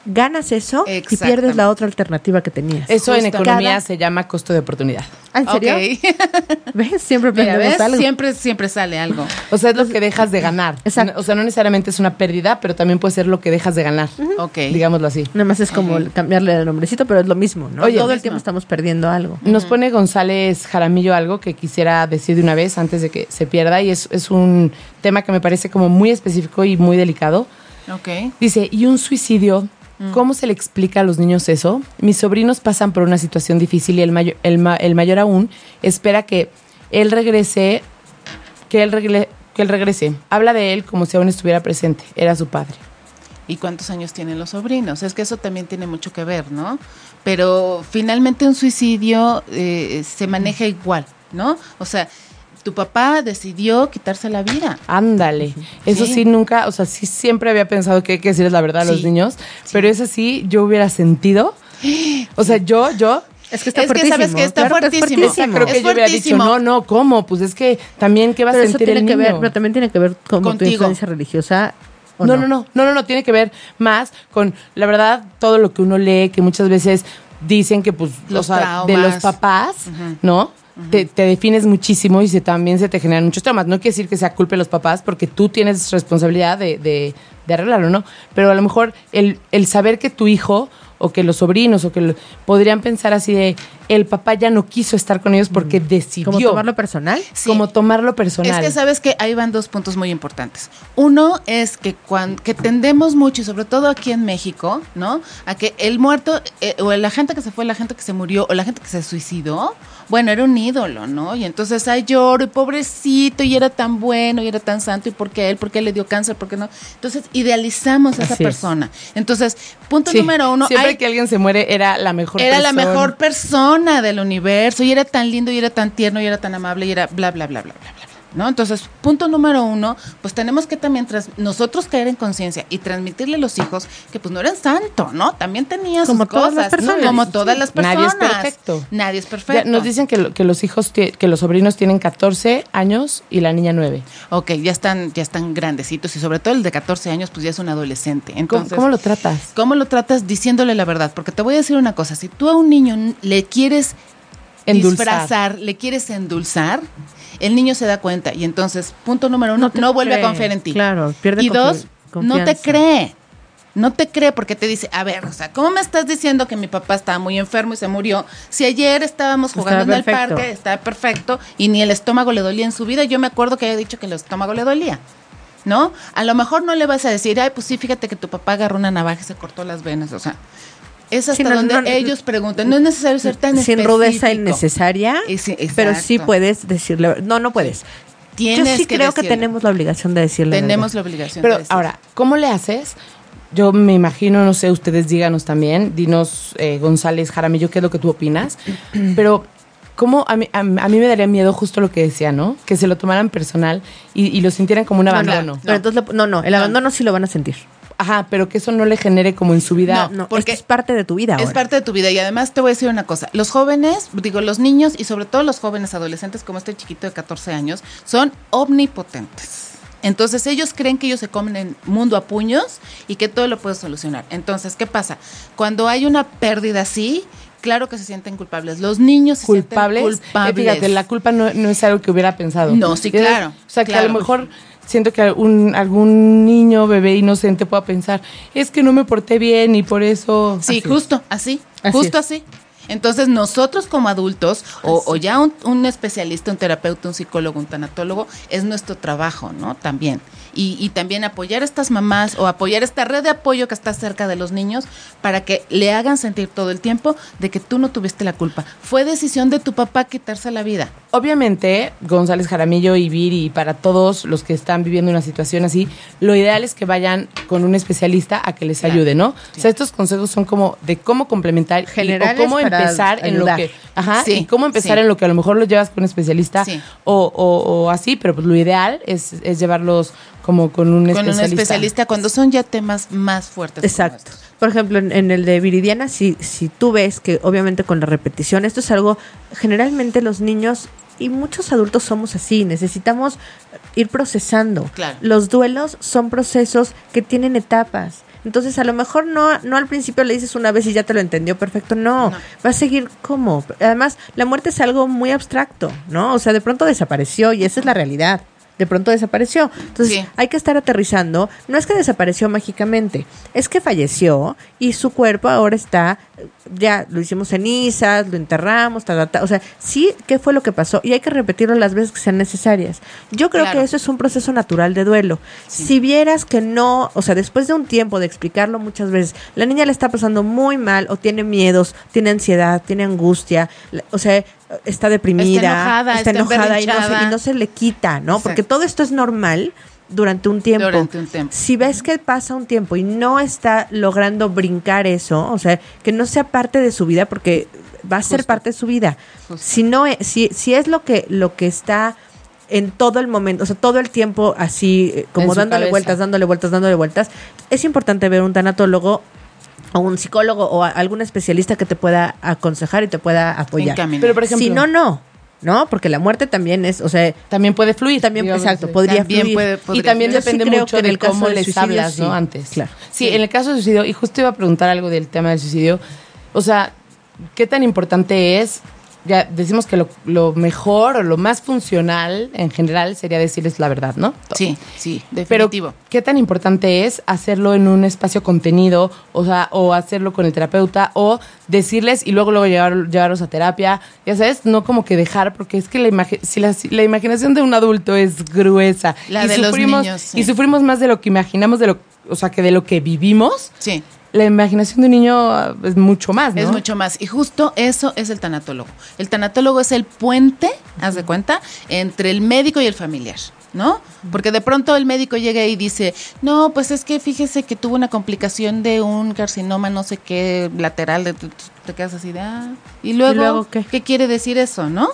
ganas eso y pierdes la otra alternativa que tenías. Eso en economía Cada- se llama costo de oportunidad. ¿Ah, ¿En serio? Ok. ¿Ves? Siempre Mira, aprendemos ¿ves? algo. Siempre, siempre sale algo. O sea, es lo que dejas de ganar. Exacto. O sea, no necesariamente es una pérdida, pero también puede ser lo que dejas de ganar. Ok. Digámoslo así. Nada más es como cambiarle el nombrecito, pero es lo mismo, ¿no? Oye, Todo el mismo. tiempo estamos perdiendo algo. Nos pone González Jaramillo algo que quisiera decir de una vez antes de que se pierda y es, es un tema que me parece como muy específico y muy delicado. Ok. Dice, ¿y un suicidio? ¿Cómo se le explica a los niños eso? Mis sobrinos pasan por una situación difícil y el, mayor, el, ma- el mayor aún espera que él regrese, que él, regle- que él regrese. Habla de él como si aún estuviera presente. Era su padre. ¿Y cuántos años tienen los sobrinos? Es que eso también tiene mucho que ver, ¿no? Pero finalmente un suicidio eh, se maneja igual, ¿no? O sea, tu papá decidió quitarse la vida. Ándale. Eso sí. Sí. nunca, o sea, sí siempre había pensado que hay que decirles la verdad a los Sí. niños, pero es así, yo hubiera sentido. O sea, yo, yo, Es que está Es que fuertísimo. sabes que está claro que es fuertísimo. fuertísimo. creo que Es yo hubiera dicho, fuertísimo. no, no, ¿cómo? Pues es que también, ¿qué va pero a eso sentir tiene el que niño? ver, pero también tiene que ver con tu influencia religiosa. ¿o No, no, no, no, no, no, tiene que ver más con, la verdad, todo lo que uno lee, que muchas veces dicen que, pues, Los o sea, de los papás. ¿no? Te, defines muchísimo y se, también se te generan muchos traumas. No quiere decir que sea culpa de los papás, porque tú tienes responsabilidad de, de, de arreglarlo, ¿no? Pero a lo mejor el, el saber que tu hijo o que los sobrinos o que lo- podrían pensar así de el papá ya no quiso estar con ellos porque decidió ¿Como tomarlo personal? Sí. como tomarlo personal. Es que sabes que ahí van dos puntos muy importantes. Uno es que cuando que tendemos mucho y sobre todo aquí en México, ¿no? A que el muerto eh, o la gente que se fue, la gente que se murió o la gente que se suicidó, bueno, era un ídolo, ¿no? Y entonces ay lloro y pobrecito y era tan bueno y era tan santo y por qué él, por qué le dio cáncer, por qué no. Entonces idealizamos a esa Así es. persona. Entonces, punto Sí, número uno, siempre hay- que alguien se muere era la mejor era la persona. mejor persona del universo y era tan lindo y era tan tierno y era tan amable y era bla, bla, bla, bla, bla, ¿No? Entonces, punto número uno, pues tenemos que también tras- nosotros caer en conciencia y transmitirle a los hijos que pues no eran santo, ¿no? También tenía sus Como todas cosas, las personas. ¿no? como todas las personas. Nadie es perfecto. Nadie es Ya perfecto. nos dicen que, lo- que los hijos, que los sobrinos tienen 14 años y la niña 9. Ok, ya están, ya están grandecitos y sobre todo el de 14 años pues ya es un adolescente. ¿Cómo, Entonces, cómo lo tratas? ¿Cómo lo tratas diciéndole la verdad? Porque te voy a decir una cosa, si tú a un niño le quieres Endulzar. disfrazar, le quieres endulzar, el niño se da cuenta y entonces, punto número uno, no, vuelve a confiar en ti. Claro, pierde Y dos, no te cree. No te cree porque te dice, a ver, o sea, ¿cómo me estás diciendo que mi papá estaba muy enfermo y se murió? Si ayer estábamos jugando Estaba en el parque, estaba perfecto y ni el estómago le dolía en su vida. Yo me acuerdo que había dicho que el estómago le dolía. ¿No? A lo mejor no le vas a decir, ay, pues sí, fíjate que tu papá agarró una navaja y se cortó las venas. O sea, es hasta Sí, no, donde no, no, ellos preguntan. No es necesario ser tan Sin rudeza innecesaria, sí, pero sí puedes decirle, no, no puedes. Yo Tienes sí que creo que tenemos la obligación de decirle. Tenemos la obligación Pero de ahora, ¿cómo le haces? Yo me imagino, no sé, ustedes díganos también, dinos eh, González Jaramillo, ¿qué es lo que tú opinas? Pero, ¿cómo a mí, a, a mí me daría miedo justo lo que decía, ¿no? Que se lo tomaran personal y, y lo sintieran como un No, no, abandono. pero entonces le- no, no, el No. abandono sí lo van a sentir. Ajá, pero que eso no le genere como en su vida. No, porque porque es parte de tu vida. Es ahora. parte de tu vida y además te voy a decir una cosa, los jóvenes, digo los niños y sobre todo los jóvenes adolescentes como este chiquito de 14 años, son omnipotentes. Entonces ellos creen que ellos se comen el mundo a puños y que todo lo puedes solucionar. Entonces, ¿qué pasa? Cuando hay una pérdida así, claro que se sienten culpables. Los niños se culpables. sienten culpables. Eh, fíjate, la culpa no, no es algo que hubiera pensado. No, sí, claro, O sea, que a lo mejor siento que algún, algún niño, bebé inocente pueda pensar, es que no me porté bien y por eso... Sí, Así. justo, así, Así justo es. así. Entonces nosotros como adultos o, o ya un, un especialista, un terapeuta, un psicólogo, un tanatólogo, es nuestro trabajo, ¿no? También. Y, y también apoyar a estas mamás o apoyar esta red de apoyo que está cerca de los niños para que le hagan sentir todo el tiempo de que tú no tuviste la culpa. Fue decisión de tu papá quitarse la vida. Obviamente, González Jaramillo y Viri, y para todos los que están viviendo una situación así, lo ideal es que vayan con un especialista a que les Claro. ayude, ¿no? O sea, estos consejos son como de cómo complementar y- Generales o cómo empezar en lo que, ajá, Sí, y cómo empezar sí. en lo que a lo mejor lo llevas con un especialista Sí. o, o- o así, pero pues lo ideal es, es llevarlos como con un Con especialista. un especialista cuando son ya temas más fuertes. Exacto. Por ejemplo, en, en el de Viridiana, si, si tú ves que obviamente con la repetición, esto es algo, generalmente los niños y muchos adultos somos así, necesitamos ir procesando. Claro. Los duelos son procesos que tienen etapas. Entonces, a lo mejor no, no al principio le dices una vez y ya te lo entendió perfecto, no, No. va a seguir como. Además, la muerte es algo muy abstracto, ¿no? O sea, de pronto desapareció y esa es la realidad. De pronto desapareció. Entonces, Sí. hay que estar aterrizando. No es que desapareció mágicamente, es que falleció y su cuerpo ahora está, ya lo hicimos cenizas, lo enterramos, ta, ta, ta. o sea, sí, ¿qué fue lo que pasó? Y hay que repetirlo las veces que sean necesarias. Yo creo Claro. que eso es un proceso natural de duelo. Si vieras que no, o sea, después de un tiempo de explicarlo muchas veces, la niña le está pasando muy mal o tiene miedos, tiene ansiedad, tiene angustia, o sea, está deprimida, Está enojada, está está enojada y no, se, y no se le quita, ¿no? Porque todo esto es normal durante un tiempo. Durante un tiempo. Si ves que pasa un tiempo y no está logrando brincar eso, o sea, que no sea parte de su vida, porque va a ser parte de su vida. Justo. Si no, e- si, si es lo que, lo que está en todo el momento, o sea, todo el tiempo así, eh, como dándole cabeza. vueltas, dándole vueltas, dándole vueltas, es importante ver un tanatólogo o un psicólogo o a- algún especialista que te pueda aconsejar y te pueda apoyar. Encaminar. Pero, por ejemplo, si no, no, ¿no? Porque la muerte también es, o sea, también puede fluir. también, digamos, exacto, sí. podría También fluir. puede- Y también depende mucho de cómo les suicidio, hablas, ¿no? Antes. Claro. Sí, en el caso del suicidio, y justo iba a preguntar algo del tema del suicidio, o sea, ¿qué tan importante es ya decimos que lo, lo mejor o lo más funcional en general sería decirles la verdad, ¿no? Todo. Sí, sí, Pero. ¿qué tan importante es hacerlo en un espacio contenido, o sea, o hacerlo con el terapeuta, o decirles y luego luego llevar, llevarlos a terapia? Ya sabes, no como que dejar, porque es que la, si la, la imaginación de un adulto es gruesa La y de los sufrimos, niños, sí. y sufrimos más de lo que imaginamos, de lo, o sea, que de lo que vivimos, Sí. La imaginación de un niño ah, es mucho más, ¿no? Es mucho más. Y justo eso es el tanatólogo. El tanatólogo es el puente, haz de cuenta, entre el médico y el familiar. ¿No? Porque de pronto el médico llega y dice, no, pues es que fíjese que tuvo una complicación de un carcinoma, no sé qué, lateral, de, te quedas así de, ah, y luego, ¿Y luego qué? qué? quiere decir eso, no?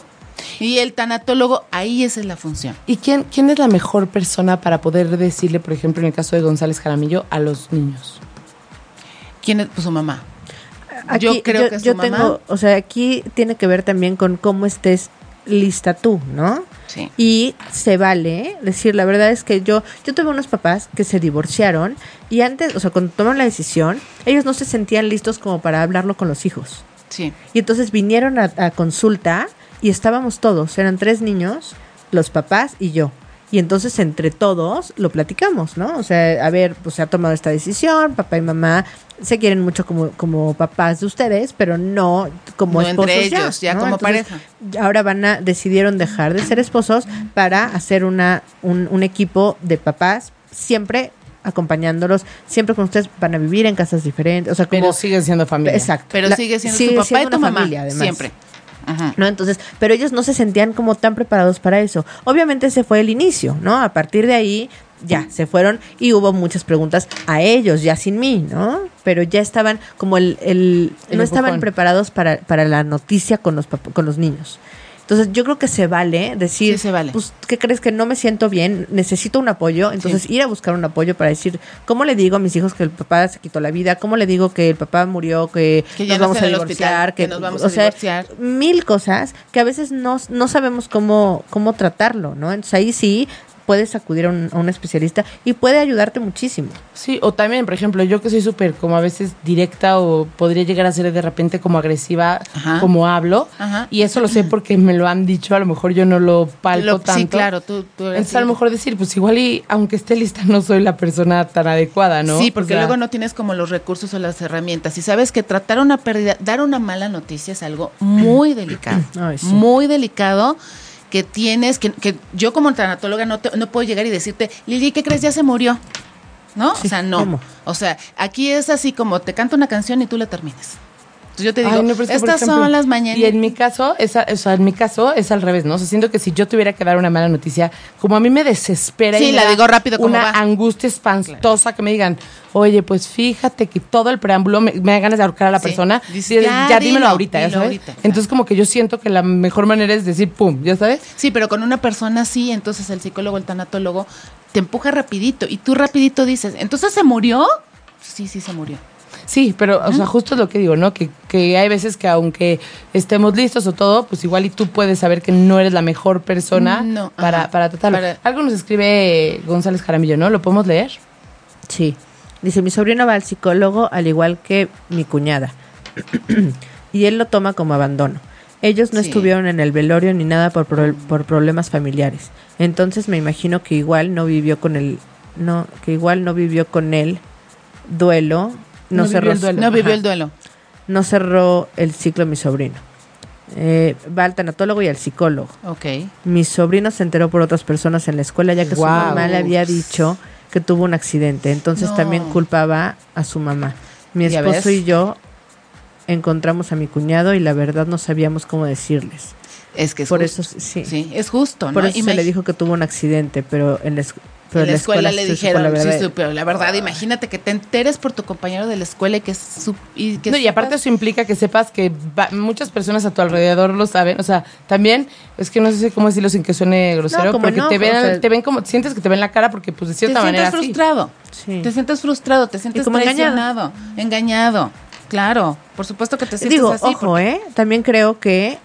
Y el tanatólogo, ahí esa es la función. ¿Y quién, quién es la mejor persona para poder decirle, por ejemplo, en el caso de González Jaramillo, a los niños? ¿Quién es? Pues su mamá. Aquí, Yo creo que su yo mamá. tengo, o sea, aquí tiene que ver también con cómo estés lista tú, ¿no? Sí. Y se vale decir, la verdad es que yo, yo tuve unos papás que se divorciaron y antes, o sea, cuando tomaron la decisión, ellos no se sentían listos como para hablarlo con los hijos. Sí. Y entonces vinieron a, a consulta y estábamos todos, eran tres niños, los papás y yo. Y entonces entre todos lo platicamos, ¿no? O sea, a ver, pues se ha tomado esta decisión, papá y mamá se quieren mucho como, como papás de ustedes, pero no como No esposos entre ellos, ya ¿no? como Entonces, pareja. Ahora van a, decidieron dejar de ser esposos para hacer una, un, un equipo de papás, siempre acompañándolos, siempre con ustedes van a vivir en casas diferentes, o sea, como... Pero siguen siendo familia. Exacto. Pero La- sigue siendo sigue tu papá siendo y tu una mamá. familia, además. Siempre. Ajá. ¿no? Entonces, pero ellos no se sentían como tan preparados para eso. Obviamente ese fue el inicio, ¿no? A partir de ahí ya se fueron y hubo muchas preguntas a ellos, ya sin mí, ¿no? Pero ya estaban como el, el- El no estaban preparados para, para la noticia con los con los niños. Entonces, yo creo que se vale decir, Sí, se vale. pues, ¿qué crees que no me siento bien? Necesito un apoyo. Entonces, ir a buscar un apoyo para decir, ¿cómo le digo a mis hijos que el papá se quitó la vida? ¿Cómo le digo que el papá murió, que, nos no vamos a divorciar? hospital, que nos vamos o a sea, divorciar. mil cosas que a veces no, no sabemos cómo, cómo tratarlo, ¿no? Entonces, ahí sí puedes acudir a un, a un especialista y puede ayudarte muchísimo. Sí, o también, por ejemplo, yo que soy súper como a veces directa o podría llegar a ser de repente como agresiva, Ajá. como hablo. Ajá. Y eso lo sé porque me lo han dicho, a lo mejor yo no lo palpo Lo- tanto. sí, claro, tú, tú eres Entonces a lo mejor decir, pues igual y aunque esté lista no soy la persona tan adecuada, ¿no? Sí, porque O sea, luego no tienes como los recursos o las herramientas. Y sabes que tratar una pérdida, dar una mala noticia es algo muy delicado. Ay, sí. Muy delicado que tienes, que, que yo como tanatóloga no, te- no puedo llegar y decirte, Lili, ¿qué crees? Ya se murió. ¿No? Sí, o sea, no. ¿cómo? O sea, aquí es así como te canto una canción y tú la terminas. Entonces yo te digo, Ay, no, pero es que, por estas ejemplo, son las mañanas. Y en mi caso, esa, o sea, en mi caso es al revés, ¿no? O sea, siento que si yo tuviera que dar una mala noticia, como a mí me desespera Sí, y me la da digo rápido, ¿cómo una va? angustia espantosa que me digan, oye, pues fíjate que todo el preámbulo me, me da ganas de ahorcar a la Sí. persona. Dice, ya, ya, dímelo dilo, ahorita, ¿ya sabes? ahorita, claro. Entonces como que yo siento que la mejor manera es decir, pum, ¿ya sabes? Sí, pero con una persona así, entonces el psicólogo, el tanatólogo, te empuja rapidito y tú rapidito dices, ¿entonces se murió? Sí, sí, se murió. Sí, pero, o sea, justo es lo que digo, ¿no? Que, que hay veces que aunque estemos listos o todo, pues igual y tú puedes saber que no eres la mejor persona No, para, ajá. para tratarlo. Para- Algo nos escribe González Jaramillo, ¿no? ¿Lo podemos leer? Sí. Dice, mi sobrino va al psicólogo al igual que mi cuñada. y él lo toma como abandono. Ellos no Sí. estuvieron en el velorio ni nada por, pro- por problemas familiares. Entonces me imagino que igual no vivió con el... No, que igual no vivió con él duelo. No, No vivió cerró, el duelo. No vivió el duelo. no cerró el ciclo mi sobrino. Eh, va al tanatólogo y al psicólogo. Ok. Mi sobrino se enteró por otras personas en la escuela ya que su mamá le había dicho que tuvo un accidente. Entonces No. también culpaba a su mamá. Mi esposo y yo encontramos a mi cuñado y la verdad no sabíamos cómo decirles. Es que es por justo. eso sí. Sí, es justo, ¿no? Por eso se le dijo que tuvo un accidente, pero en la, es- pero en la escuela, le dijeron, la sí, verdad. sí, pero la verdad, imagínate que te enteres por tu compañero de la escuela y que, su- y que No, y aparte eso implica que sepas que va- muchas personas a tu alrededor lo saben. O sea, también, es que no sé cómo decirlo sin que suene grosero, porque no, te, ven, o sea- te ven como, sientes que te ven la cara porque pues de te cierta manera sientes frustrado. Sí. Te sientes frustrado, te sientes como engañado. engañado. Claro, por supuesto que te sientes Digo, así. ojo, porque- ¿eh? También creo que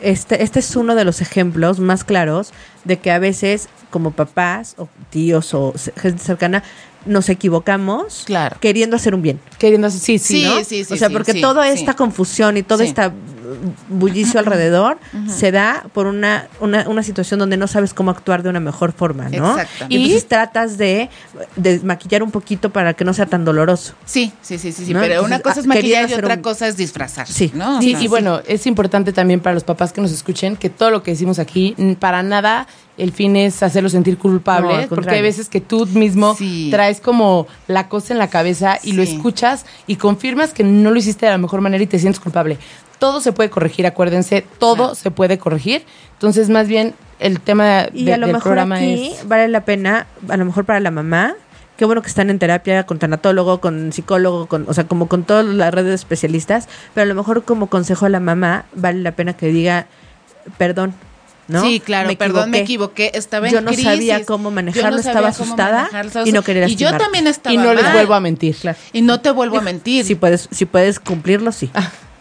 este, este es uno de los ejemplos más claros de que a veces, como papás o tíos o gente cercana, nos equivocamos Claro. queriendo hacer un bien. Queriendo hacer- sí, sí, Sí, ¿no? sí, sí. o sea, sí, porque toda esta confusión y toda esta bullicio alrededor, se da por una, una, una situación donde no sabes cómo actuar de una mejor forma, ¿no? Exactamente. Y entonces tratas de, de maquillar un poquito para que no sea tan doloroso. Sí, sí, sí, sí, sí, ¿No? pero Entonces, una cosa es ah, maquillar y otra un- cosa es disfrazar. Sí. ¿no? O Sí, sea, y bueno, es importante también para los papás que nos escuchen que todo lo que decimos aquí, para nada el fin es hacerlos sentir No, culpables, porque hay veces que tú mismo Sí. traes como la cosa en la cabeza y lo escuchas y confirmas que no lo hiciste de la mejor manera y te sientes culpable. Todo se puede corregir, acuérdense, todo Claro. se puede corregir. Entonces, más bien, el tema Y de- a lo del mejor programa aquí es... vale la pena, a lo mejor para la mamá, qué bueno que están en terapia con tanatólogo, con psicólogo, con, o sea, como con toda la red de especialistas, pero a lo mejor como consejo a la mamá vale la pena que diga perdón, ¿no? Sí, claro, perdón, me equivoqué, estaba en Yo no crisis, sabía cómo yo manejarlo, no sabía estaba cómo asustada manejarlo, y no quería Y yo también estaba Y no les vuelvo a mentir. Claro. Y no te vuelvo a mentir. Si puedes, si puedes cumplirlo, sí.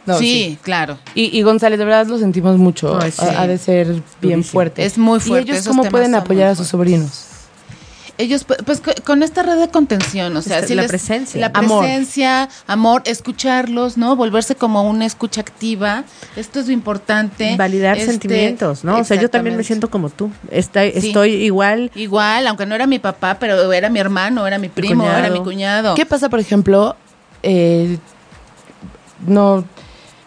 No, sí, claro. Y, y González, de verdad lo sentimos mucho. Ay, sí. Ha, ha de ser bien Durísimo. fuerte. Es muy fuerte, ¿Y ellos esos cómo pueden apoyar a sus sobrinos? Ellos, pu- pues co- con esta red de contención, o sea, si la les- presencia. La Amor. presencia, amor, escucharlos, ¿no? Volverse como una escucha activa. Esto es lo importante. Validar Este, sentimientos, ¿no? O sea, yo también me siento como tú. Estoy, Sí. estoy igual. Igual, aunque no era mi papá, pero era mi hermano, era mi primo, era mi cuñado. ¿Qué pasa, por ejemplo? eh, no.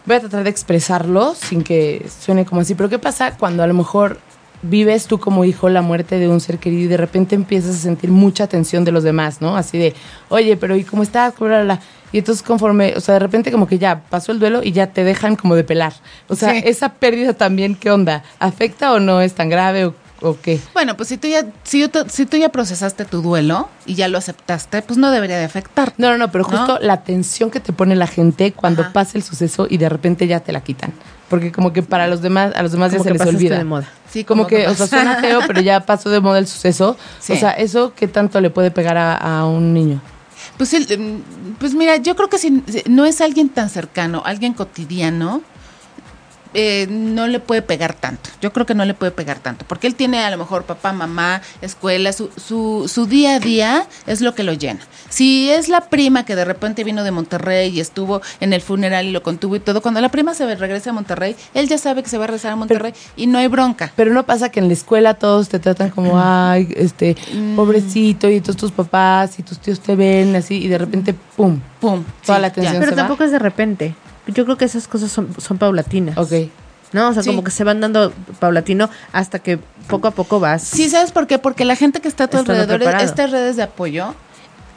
Voy a tratar de expresarlo sin que suene como así, pero ¿qué pasa cuando a lo mejor vives tú como hijo la muerte de un ser querido y de repente empiezas a sentir mucha atención de los demás, ¿no? Así de, oye, pero ¿y cómo estás? Bla, bla, bla. Y entonces conforme, o sea, de repente como que ya pasó el duelo y ya te dejan como de pelar. O sea, Sí. esa pérdida también, ¿qué onda? ¿Afecta o no es tan grave o, o qué? Bueno, pues si tú ya, si, yo te- si tú ya procesaste tu duelo y ya lo aceptaste, pues no debería de afectar. No, no, no, pero justo ¿No? la tensión que te pone la gente cuando Ajá. pasa el suceso y de repente ya te la quitan. Porque como que para los demás, a los demás Como ya se les olvida. de moda. Sí, Como, que, o sea, suena feo, pero ya pasó de moda el suceso. Sí. O sea, ¿eso qué tanto le puede pegar a, a un niño? Pues, mm, pues mira, yo creo que si si no es alguien tan cercano, alguien cotidiano, eh, no le puede pegar tanto. Yo creo que no le puede pegar tanto, porque él tiene a lo mejor papá, mamá, escuela, su, su, su día a día es lo que lo llena. Si es la prima que de repente vino de Monterrey y estuvo en el funeral y lo contuvo y todo, cuando la prima se regresa a Monterrey, él ya sabe que se va a regresar a Monterrey y no hay bronca. Pero no pasa que en la escuela todos te tratan como, ay, este, Mm. pobrecito, y todos tus papás y tus tíos te ven así, y de repente, ¡pum! Pum. Toda sí, la ya. atención Pero se va? tampoco es de repente. Yo creo que esas cosas son, son paulatinas. Ok. ¿No? O sea, Sí. como que se van dando paulatino hasta que poco a poco vas. Sí, ¿sabes por qué? Porque la gente que está a tu alrededor, preparado. estas redes de apoyo,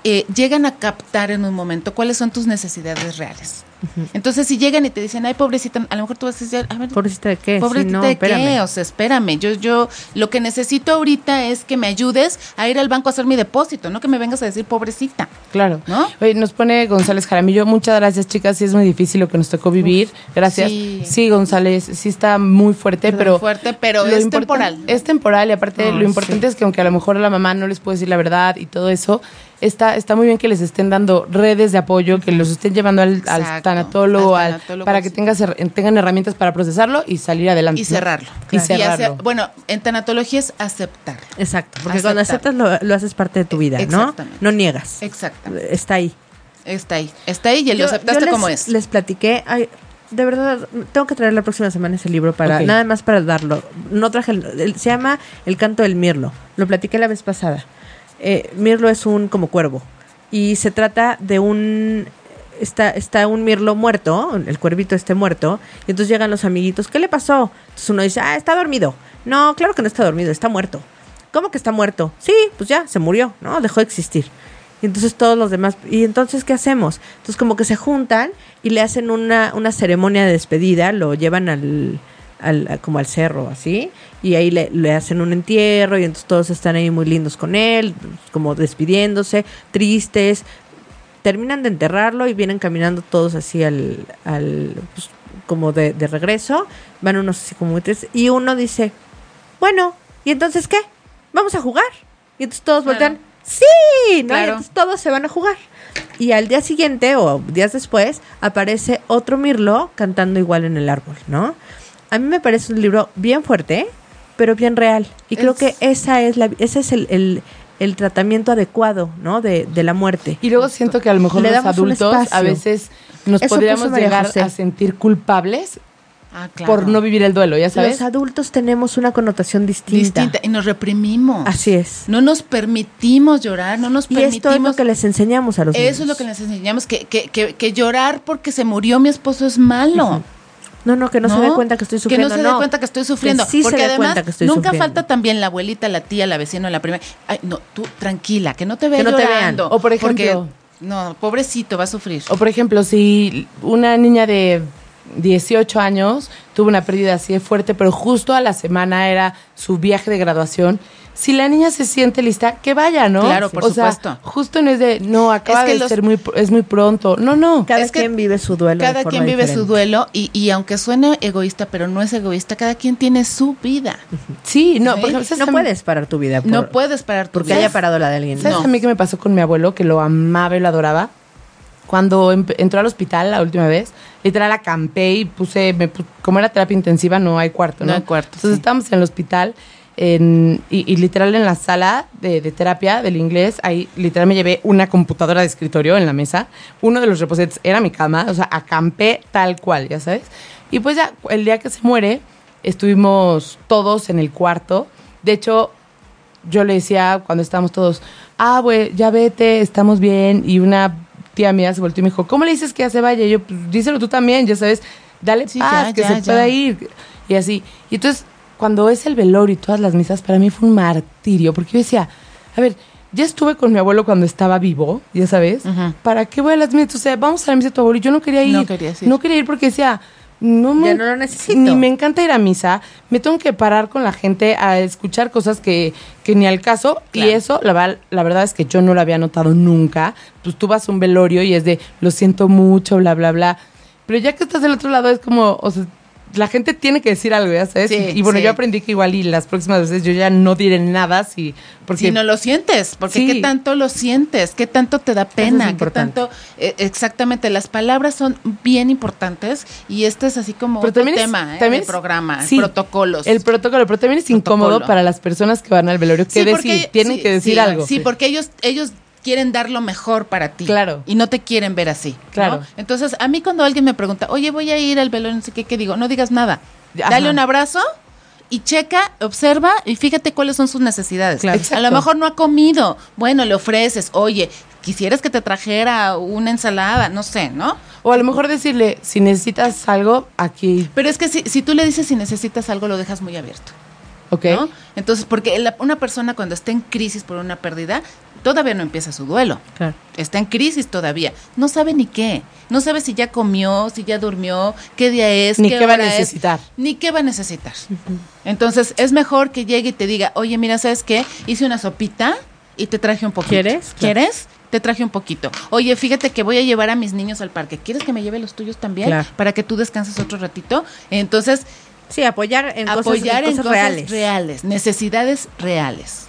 eh, llegan a captar en un momento cuáles son tus necesidades reales. Entonces, si llegan y te dicen, ay, pobrecita, a lo mejor tú vas a decir, a ver, Pobrecita de qué. Pobrecita no, de espérame. qué, o sea, espérame, yo, yo, lo que necesito ahorita es que me ayudes a ir al banco a hacer mi depósito, no que me vengas a decir pobrecita. Claro. ¿No? Oye, nos pone González Jaramillo. Muchas gracias, chicas. Sí, es muy difícil lo que nos tocó vivir. Gracias. sí. Sí, González, sí está muy fuerte, Muy pero. fuerte, pero es temporal. Es temporal y aparte lo importante es que aunque a lo mejor la mamá no les puede decir la verdad y todo eso, está, está muy bien que les estén dando redes de apoyo, que los estén llevando al, tanatólogo, al al- tanatólogo, para que tengas, tengan herramientas para procesarlo y salir adelante. Y ¿no? cerrarlo. Y cerrarlo. bueno, en tanatología es aceptar. Exacto. Porque cuando aceptas lo, lo haces parte de tu vida, ¿no? No niegas. Exactamente. Está ahí. Está ahí. Está ahí y lo Yo- aceptaste yo les- como es. Les platiqué, ay, de verdad, tengo que traer la próxima semana ese libro para, nada más para darlo. No traje, el, el- se llama El canto del mirlo. Lo platiqué la vez pasada. Eh, mirlo es un como cuervo y se trata de un está está un mirlo muerto, el cuervito esté muerto y entonces llegan los amiguitos, ¿qué le pasó? Entonces uno dice, ah, está dormido. No, claro que no está dormido, está muerto. ¿Cómo que está muerto? Sí, pues ya, se murió, ¿no? Dejó de existir. Y entonces todos los demás, ¿y entonces qué hacemos? Entonces como que se juntan y le hacen una, una ceremonia de despedida, lo llevan al, al- como al cerro, así, y ahí le, le hacen un entierro y entonces todos están ahí muy lindos con él, como despidiéndose, tristes. Terminan de enterrarlo y vienen caminando todos así al, al pues, como de, de regreso, van unos así como muy tristes, y uno dice, bueno, ¿y entonces qué? ¿Vamos a jugar? Y entonces todos Claro. voltean, sí, ¿no? Y entonces todos se van a jugar. Y al día siguiente o días después aparece otro mirlo cantando igual en el árbol, ¿no? A mí me parece un libro bien fuerte, pero bien real. Y creo que esa es la, ese es el, el- el tratamiento adecuado, ¿no? De, de la muerte. Y luego siento que a lo mejor Le los damos un adultos a veces nos Eso podríamos llegar José. a sentir culpables Ah, claro. por no vivir el duelo, ya sabes. Los adultos tenemos una connotación distinta. Distinta. Y nos reprimimos. Así es. No nos permitimos llorar, no nos Y permitimos. esto es lo que les enseñamos a los niños. Eso es lo que les enseñamos, que, que, que, que llorar porque se murió mi esposo es malo. No, no, que no, se dé cuenta que estoy sufriendo. Que no se dé cuenta que estoy sufriendo. Que sí se porque dé además cuenta que estoy nunca sufriendo. falta también la abuelita, la tía, la vecina, la prima. Ay, no, tú tranquila, que no te vean Que no te vean. O por porque- ejemplo- no, pobrecito, va a sufrir. O por ejemplo, si una niña de 18 años tuvo una pérdida así de fuerte, pero justo a la semana era su viaje de graduación, si la niña se siente lista, que vaya, ¿no? Claro, por o sea, supuesto. justo no es de, no, acaba Es que de los- ser muy, es muy pronto. No, no. Cada Es que quien vive su duelo. de Cada forma quien vive su duelo y, y aunque suene egoísta, pero no es egoísta, cada quien tiene su vida. Sí, no, Sí. porque No puedes parar tu vida. por- no puedes parar tu Porque vida. haya parado la de alguien. ¿Sabes No. a mí qué me pasó con mi abuelo? Que lo amaba y lo adoraba. Cuando entró al hospital la última vez, literal acampé y puse, me como era terapia intensiva, no hay cuarto, ¿no? No hay cuarto, Entonces sí. estábamos en el hospital en- y, y literal en la sala de, de terapia del inglés, ahí literal me llevé una computadora de escritorio en la mesa. Uno de los reposetes era mi cama, o sea, acampé tal cual, ya sabes. Y pues ya, el día que se muere, estuvimos todos en el cuarto. De hecho, yo le decía cuando estábamos todos, ah, güey, ya vete, estamos bien. Y una tía mía se volteó y me dijo, ¿cómo le dices que ya se vaya? Y yo, pues díselo tú también, ya sabes, dale Sí, paz, ya, que ya, se ya. pueda ir. Y así. Y entonces, cuando es el velorio y todas las misas, para mí fue un martirio, porque yo decía, a ver, ya estuve con mi abuelo cuando estaba vivo, ya sabes. ¿para qué voy a las misas? O sea, vamos a la misa de tu abuelo. Y yo no quería ir. No querías ir. No quería ir porque decía, no me, Ya no lo necesito. Ni me encanta ir a misa, me tengo que parar con la gente a escuchar cosas que, que ni al caso. Claro. Y eso, la, la verdad es que yo no lo había notado nunca. Pues tú vas a un velorio y es de, lo siento mucho, bla, bla, bla. Pero ya que estás del otro lado es como, o sea, la gente tiene que decir algo, ya sabes. Sí, y, y bueno, sí. yo aprendí que igual y las próximas veces yo ya no diré nada, si, porque Si no lo sientes, porque Sí. qué tanto lo sientes, qué tanto te da pena, qué tanto, eh, exactamente, las palabras son bien importantes y este es así como Pero otro también es- tema, ¿eh? también el es- programa, protocolos. El protocolo, pero también es incómodo para las personas que van al velorio. ¿Qué Sí, decir? Tienen que decir algo. Sí, porque ellos, ellos quieren dar lo mejor para ti. Claro. Y no te quieren ver así. ¿no? Claro. Entonces, a mí cuando alguien me pregunta, oye, voy a ir al velorio, no sé qué, ¿qué digo? No digas nada. Ajá. Dale un abrazo y checa, observa y fíjate cuáles son sus necesidades. Claro. A lo mejor no ha comido. Bueno, le ofreces, oye, quisieras que te trajera una ensalada, no sé, ¿no? O a lo mejor decirle, si necesitas algo, aquí, Pero es que si, si tú le dices si necesitas algo, lo dejas muy abierto. ¿Ok? ¿no? Entonces, porque la- una persona cuando está en crisis por una pérdida, todavía no empieza su duelo. Claro. Está en crisis todavía. No sabe ni qué. No sabe si ya comió, si ya durmió, qué día es, Ni qué va a es, necesitar. ni qué va a necesitar. Entonces, es mejor que llegue y te diga, oye, mira, ¿sabes qué? Hice una sopita y te traje un poquito. ¿Quieres? Claro. ¿Quieres? Te traje un poquito. Oye, fíjate que voy a llevar a mis niños al parque. ¿Quieres que me lleve los tuyos también? Claro. Para que tú descanses otro ratito. Entonces, Sí, apoyar en apoyar cosas, en cosas cosas reales. reales. necesidades reales.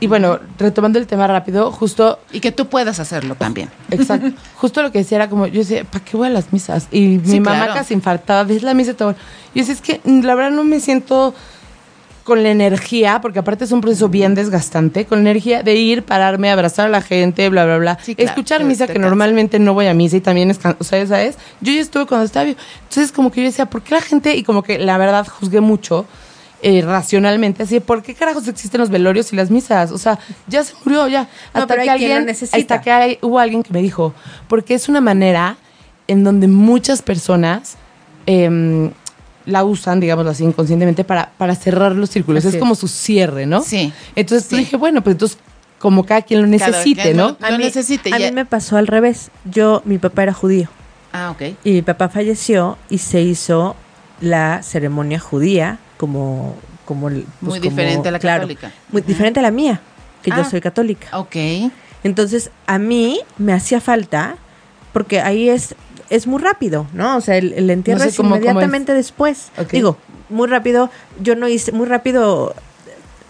Y bueno, retomando el tema rápido, justo, Y que tú puedas hacerlo también. exacto, justo lo que decía era como, yo decía, ¿para qué voy a las misas? Y mi Sí, mamá claro. casi infartada, ¿ves la misa? Y yo decía, es que la verdad no me siento con la energía, porque aparte es un proceso bien desgastante, con la energía de ir, pararme, abrazar a la gente, bla, bla, bla. Sí, claro, Escuchar misa, que cansa. normalmente no voy a misa y también es, o sea, ¿sabes? Yo ya estuve cuando estaba vivo. Entonces, como que yo decía, ¿por qué la gente? Y como que la verdad juzgué mucho. eh, racionalmente, así, de, ¿por qué carajos existen los velorios y las misas? O sea, ya se murió, ya. No, Hasta que alguien, hasta que hay- hubo alguien que me dijo, porque es una manera en donde muchas personas em, la usan, digamos así, inconscientemente para, para cerrar los círculos. Así es es. como su cierre, ¿no? Sí, Entonces sí. dije, bueno, pues entonces como cada quien lo necesite, quien ¿no? lo- necesite, A ya. mí me pasó al revés. Yo, mi papá era judío Ah, ok. y mi papá falleció y se hizo la ceremonia judía como como el- pues, Muy como- diferente a la claro, católica. muy diferente a la mía, que yo Ah. soy católica. Ok. Entonces, a mí me hacía falta, porque ahí es, es muy rápido, ¿no? O sea, el, el entierro No sé es cómo- cómo inmediatamente después. Digo, muy rápido, yo no hice, muy rápido,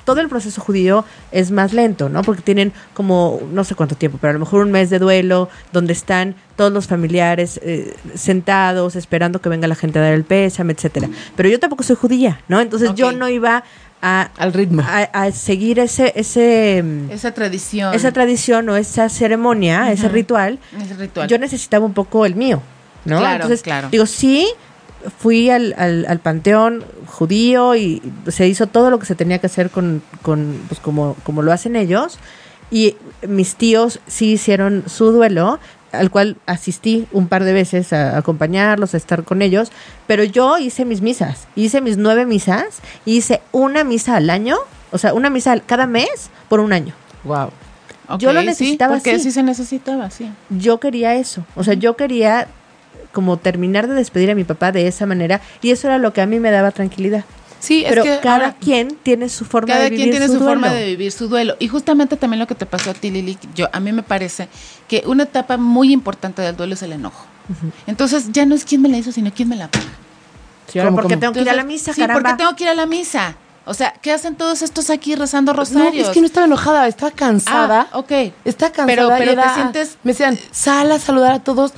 todo el proceso judío es más lento, ¿no? Porque tienen como, no sé cuánto tiempo, pero a lo mejor un mes de duelo, donde están todos los familiares eh, sentados, esperando que venga la gente a dar el pésame, etcétera. Pero yo tampoco soy judía, ¿no? Entonces yo no iba a, Al ritmo. a, a seguir ese, ese mm, Esa tradición. esa tradición o esa ceremonia, ese ritual, Ese ritual. yo necesitaba un poco el mío, ¿no? Claro, Entonces, claro. digo, sí, fui al, al, al panteón judío y se hizo todo lo que se tenía que hacer con, con pues como, como lo hacen ellos. Y mis tíos sí hicieron su duelo, al cual asistí un par de veces a acompañarlos, a estar con ellos, pero yo hice mis misas, hice mis nueve misas, hice una misa al año, o sea, una misa cada mes por un año. Wow. Yo lo Ok, sí, necesitaba porque así. sí se necesitaba, sí. Yo quería eso, o sea, yo quería como terminar de despedir a mi papá de esa manera y eso era lo que a mí me daba tranquilidad. Sí, Pero es que cada ahora- quien tiene su forma Cada de vivir quien tiene su, forma duelo. de vivir su duelo. Y justamente también lo que te pasó a ti, Lili, yo, a mí me parece que una etapa muy importante del duelo es el enojo. Entonces ya no es quién me la hizo, sino quién me la paga. Sí, ahora, ¿Cómo, ¿por qué cómo? tengo que ir a la misa, sí, caramba? porque tengo que ir a la misa. O sea, ¿qué hacen todos estos aquí rezando No, rosarios? es que no estaba enojada, estaba cansada. Ah, ok. Está cansada. Pero- te sientes- Me decían, sal a saludar a todos.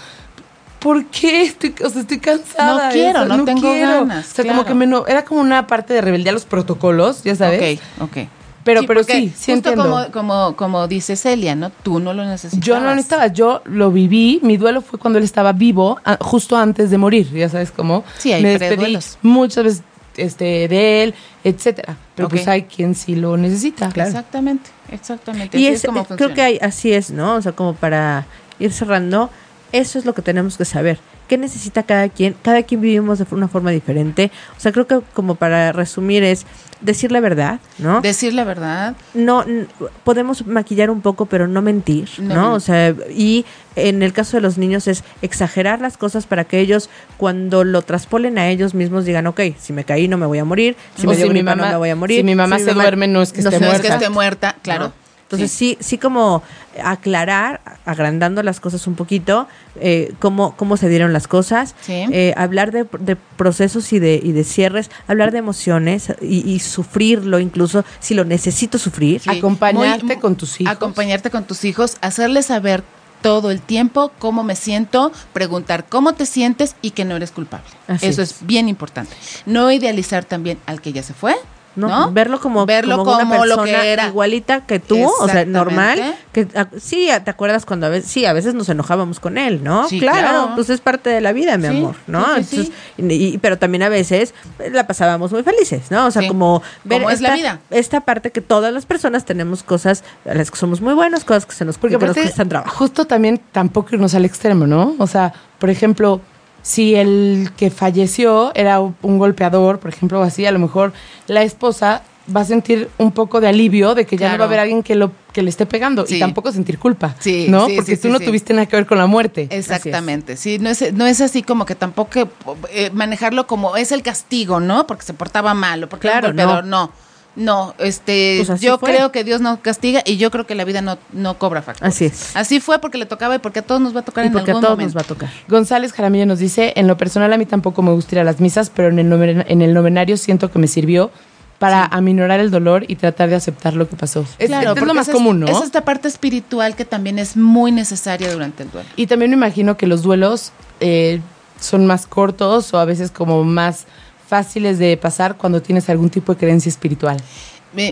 ¿Por qué? Estoy, o sea, estoy cansada. No quiero, no tengo quiero. ganas, O sea, como claro. que me no, era como una parte de rebeldía a los protocolos, ya sabes. Ok, ok. Pero- pero porque sí, sí justo entiendo. como, como, como dice Celia, ¿no? Tú no lo necesitabas. Yo no lo necesitaba, yo lo viví. Mi duelo fue cuando él estaba vivo, a- justo antes de morir, ya sabes cómo. Sí, hay Me despedí muchas veces este, de él, etcétera. Pero pues hay quien sí lo necesita. Exactamente, exactamente. Y Así es, como creo funciona. que hay- así es, ¿no? O sea, como para ir cerrando, eso es lo que tenemos que saber. ¿Qué necesita cada quien? Cada quien vivimos de una forma diferente. O sea, creo que como para resumir es decir la verdad, ¿no? Decir la verdad. no n- podemos maquillar un poco, pero no mentir, No. O sea, y en el caso de los niños es exagerar las cosas para que ellos, cuando lo traspolen a ellos mismos, digan, ok, si me caí no me voy a morir, si O me dio si mi gripa mamá- no me voy a morir. si mi mamá se duerme, no es que esté No es muerta. que esté muerta, claro. ¿no? Entonces sí. sí, como aclarar, agrandando las cosas un poquito, eh, cómo, cómo se dieron las cosas, Sí. eh, hablar de, de procesos y de, y de cierres, hablar de emociones y, y sufrirlo incluso si lo necesito sufrir. Sí, Acompañarte muy- con tus hijos. Acompañarte con tus hijos, hacerles saber todo el tiempo cómo me siento, preguntar cómo te sientes y que no eres culpable. Así Eso es. es. bien importante. No idealizar también al que ya se fue, ¿no? ¿no? Verlo como, Verlo como una lo persona que era. igualita que tú, o sea, normal. Que, ah, sí, ah, te acuerdas cuando a veces, sí, a veces nos enojábamos con él, ¿no? Sí, claro, claro. pues es parte de la vida, mi Sí, amor, ¿no? sí, sí, Entonces, y- y- pero también a veces la pasábamos muy felices, ¿no? O sea, Sí. como ver Como es la esta, vida. esta parte que todas las personas tenemos cosas a las que somos muy buenos, cosas que se nos, Porque que nos cuestan trabajo. justo también tampoco irnos al extremo, ¿no? O sea, por ejemplo, si el que falleció era un golpeador, por ejemplo, o así, a lo mejor la esposa va a sentir un poco de alivio de que ya no va a haber alguien que lo que le esté pegando Sí. y tampoco sentir culpa, Sí, ¿no? sí, Porque tú no tuviste nada que ver con la muerte. Exactamente, sí, no es, no es así como que tampoco eh, manejarlo como es el castigo, ¿no? Porque se portaba mal o porque Claro, era un golpeador, no. No, este, Pues yo fue. creo que Dios no castiga y yo creo que la vida no, no cobra factura. Así es. Así fue porque le tocaba y porque a todos nos va a tocar Y en porque a todos momento. nos va a tocar. González Jaramillo nos dice, en lo personal a mí tampoco me gusta ir a las misas, pero en el, noven- en el novenario siento que me sirvió para aminorar el dolor y tratar de aceptar lo que pasó. Es, Claro, es lo más común, ¿no? Es esta parte espiritual que también es muy necesaria durante el duelo. Y también me imagino que los duelos eh, son más cortos o a veces como más fáciles de pasar cuando tienes algún tipo de creencia espiritual.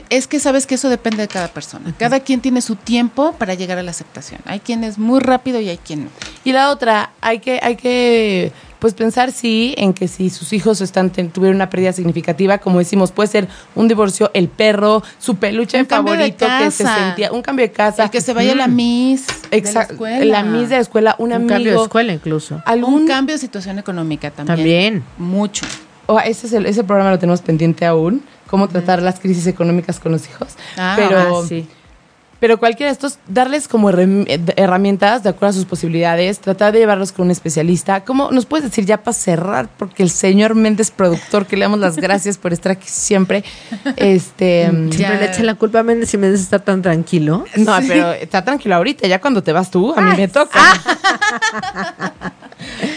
Es que sabes que eso depende de cada persona. Cada quien tiene su tiempo para llegar a la aceptación. Hay quien es muy rápido y hay quien no. Y la otra, hay que, hay que pues pensar sí en que si sus hijos están tuvieron una pérdida significativa, como decimos, puede ser un divorcio, el perro, su peluche Un favorito que se sentía, un cambio de casa. El que se vaya a la Miss de la Exacto. escuela. La Miss de la escuela, un, Un amigo. cambio de escuela incluso. Algún Un cambio de situación económica también. También. Mucho. Oh, ese, es el- ese programa lo tenemos pendiente aún, cómo tratar las crisis económicas con los hijos. Ah, pero, Ah, sí. Pero cualquiera de estos, darles como eh, herramientas de acuerdo a sus posibilidades, tratar de llevarlos con un especialista. ¿Cómo nos puedes decir ya para cerrar? Porque el señor Méndez, productor, que le damos las gracias por estar aquí siempre, este... Siempre Ya. le echan la culpa a Méndez y Méndez está tan tranquilo. No, pero está tranquilo ahorita, ya cuando te vas tú, a mí me toca.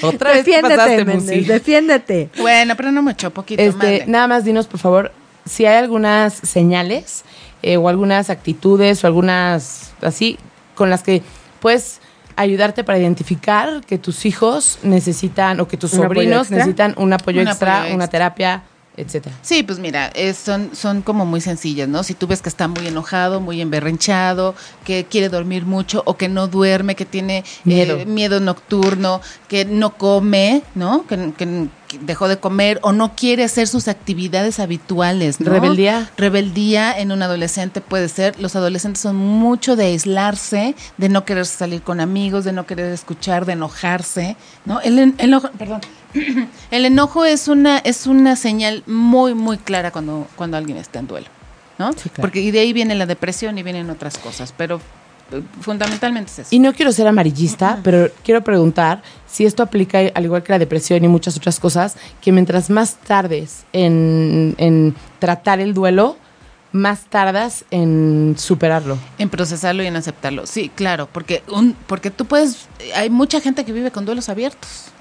Otra vez pasaste, Méndez, defiéndete. Bueno, pero no mucho, poquito. Este, nada más dinos, por favor, si hay algunas señales eh, o algunas actitudes o algunas así con las que puedes ayudarte para identificar que tus hijos necesitan o que tus ¿Un apoyo sobrinos necesitan un apoyo Un extra, apoyo una terapia, etcétera. Sí, pues mira, es- son, son como muy sencillas, ¿no? Si tú ves que está muy enojado, muy emberrinchado, que quiere dormir mucho o que no duerme, que tiene eh, Miedo. miedo nocturno, que no come, ¿no? Que, que- que dejó de comer o no quiere hacer sus actividades habituales, ¿no? Rebeldía. Rebeldía en un adolescente puede ser. Los adolescentes son mucho de aislarse, de no querer salir con amigos, de no querer escuchar, de enojarse, ¿no? El enojo, perdón. El enojo es una es una señal muy muy clara cuando cuando alguien está en duelo, ¿no? Sí, claro. Porque y de ahí viene la depresión y vienen otras cosas, pero eh, fundamentalmente es eso. Y no quiero ser amarillista, pero quiero preguntar si esto aplica al igual que la depresión y muchas otras cosas, que mientras más tardes en, en tratar el duelo, más tardas en superarlo. En procesarlo y en aceptarlo. Sí, claro, porque un, porque tú puedes, hay mucha gente que vive con duelos abiertos.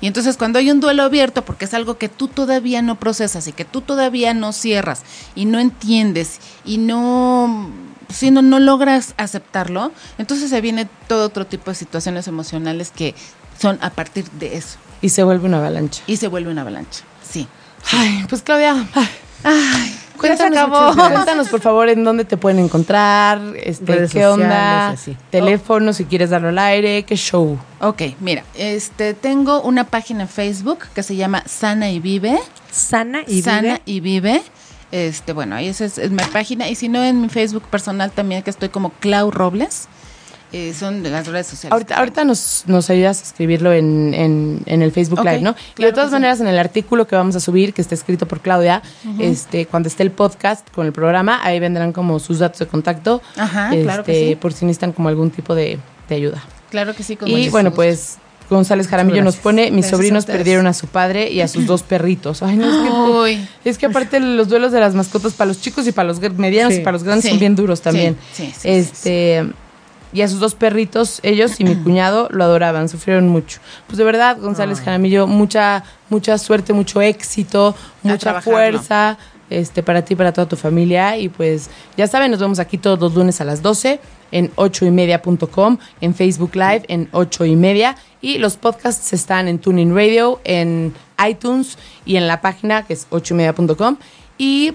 Y entonces cuando hay un duelo abierto, porque es algo que tú todavía no procesas y que tú todavía no cierras y no entiendes y no, si no, no logras aceptarlo, entonces se viene todo otro tipo de situaciones emocionales que son a partir de eso. Y se vuelve una avalancha. Y se vuelve una avalancha. Sí. Ay, pues Claudia, ay, Ay, cuéntanos, acabó. cuéntanos, por favor en dónde te pueden encontrar, este, Redes qué onda, sociales, así. teléfono, si quieres darlo al aire, qué show. Ok, mira, este tengo una página en Facebook que se llama Sana y Vive. Sana y Sana vive. y Vive. Este, bueno, ahí esa es, es mi página. Y si no, en mi Facebook personal también, que estoy como Clau Robles. Eh, son de las redes sociales. Ahorita, ahorita nos, nos ayudas a escribirlo en, en, en el Facebook Ok, Live, ¿no? y de todas sí. maneras, en el artículo que vamos a subir, que está escrito por Claudia, este, cuando esté el podcast con el programa, ahí vendrán como sus datos de contacto. Ajá, este, claro que sí. Por si necesitan como algún tipo de, de ayuda. Claro que sí. con Y bueno, gusto. pues González Jaramillo nos pone, mis Gracias sobrinos perdieron a su padre y a sus dos perritos. Ay, no, es que, Uy. es que aparte los duelos de las mascotas para los chicos y para los medianos Sí. y para los grandes Sí. son bien duros también. Sí, sí, sí, este y a sus dos perritos, ellos y mi cuñado lo adoraban, sufrieron mucho. Pues de verdad, González Ay. Jaramillo, mucha mucha suerte, mucho éxito, mucha fuerza este para ti, para toda tu familia y pues ya saben, nos vemos aquí todos los lunes a las 12 en 8 y media.com, en Facebook Live en 8 y media y los podcasts están en Tuning Radio, en iTunes y en la página que es 8 y media.com y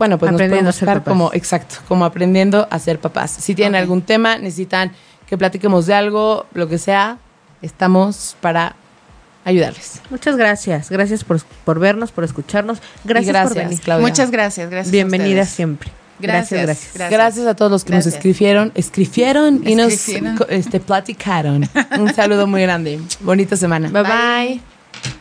bueno, pues nos a ser buscar como, exacto, como aprendiendo a ser papás. Si tienen Ok. algún tema, necesitan que platiquemos de algo, lo que sea, estamos para ayudarles. Muchas gracias. Gracias por, por vernos, por escucharnos. Gracias, Y por gracias, venir. Claudia. Muchas gracias. Gracias. a Bienvenida ustedes. siempre. Gracias, gracias. gracias. Gracias a todos los que nos Gracias. escribieron, escribieron y nos este, platicaron. Un saludo muy grande. Bonita semana. Bye Bye. bye.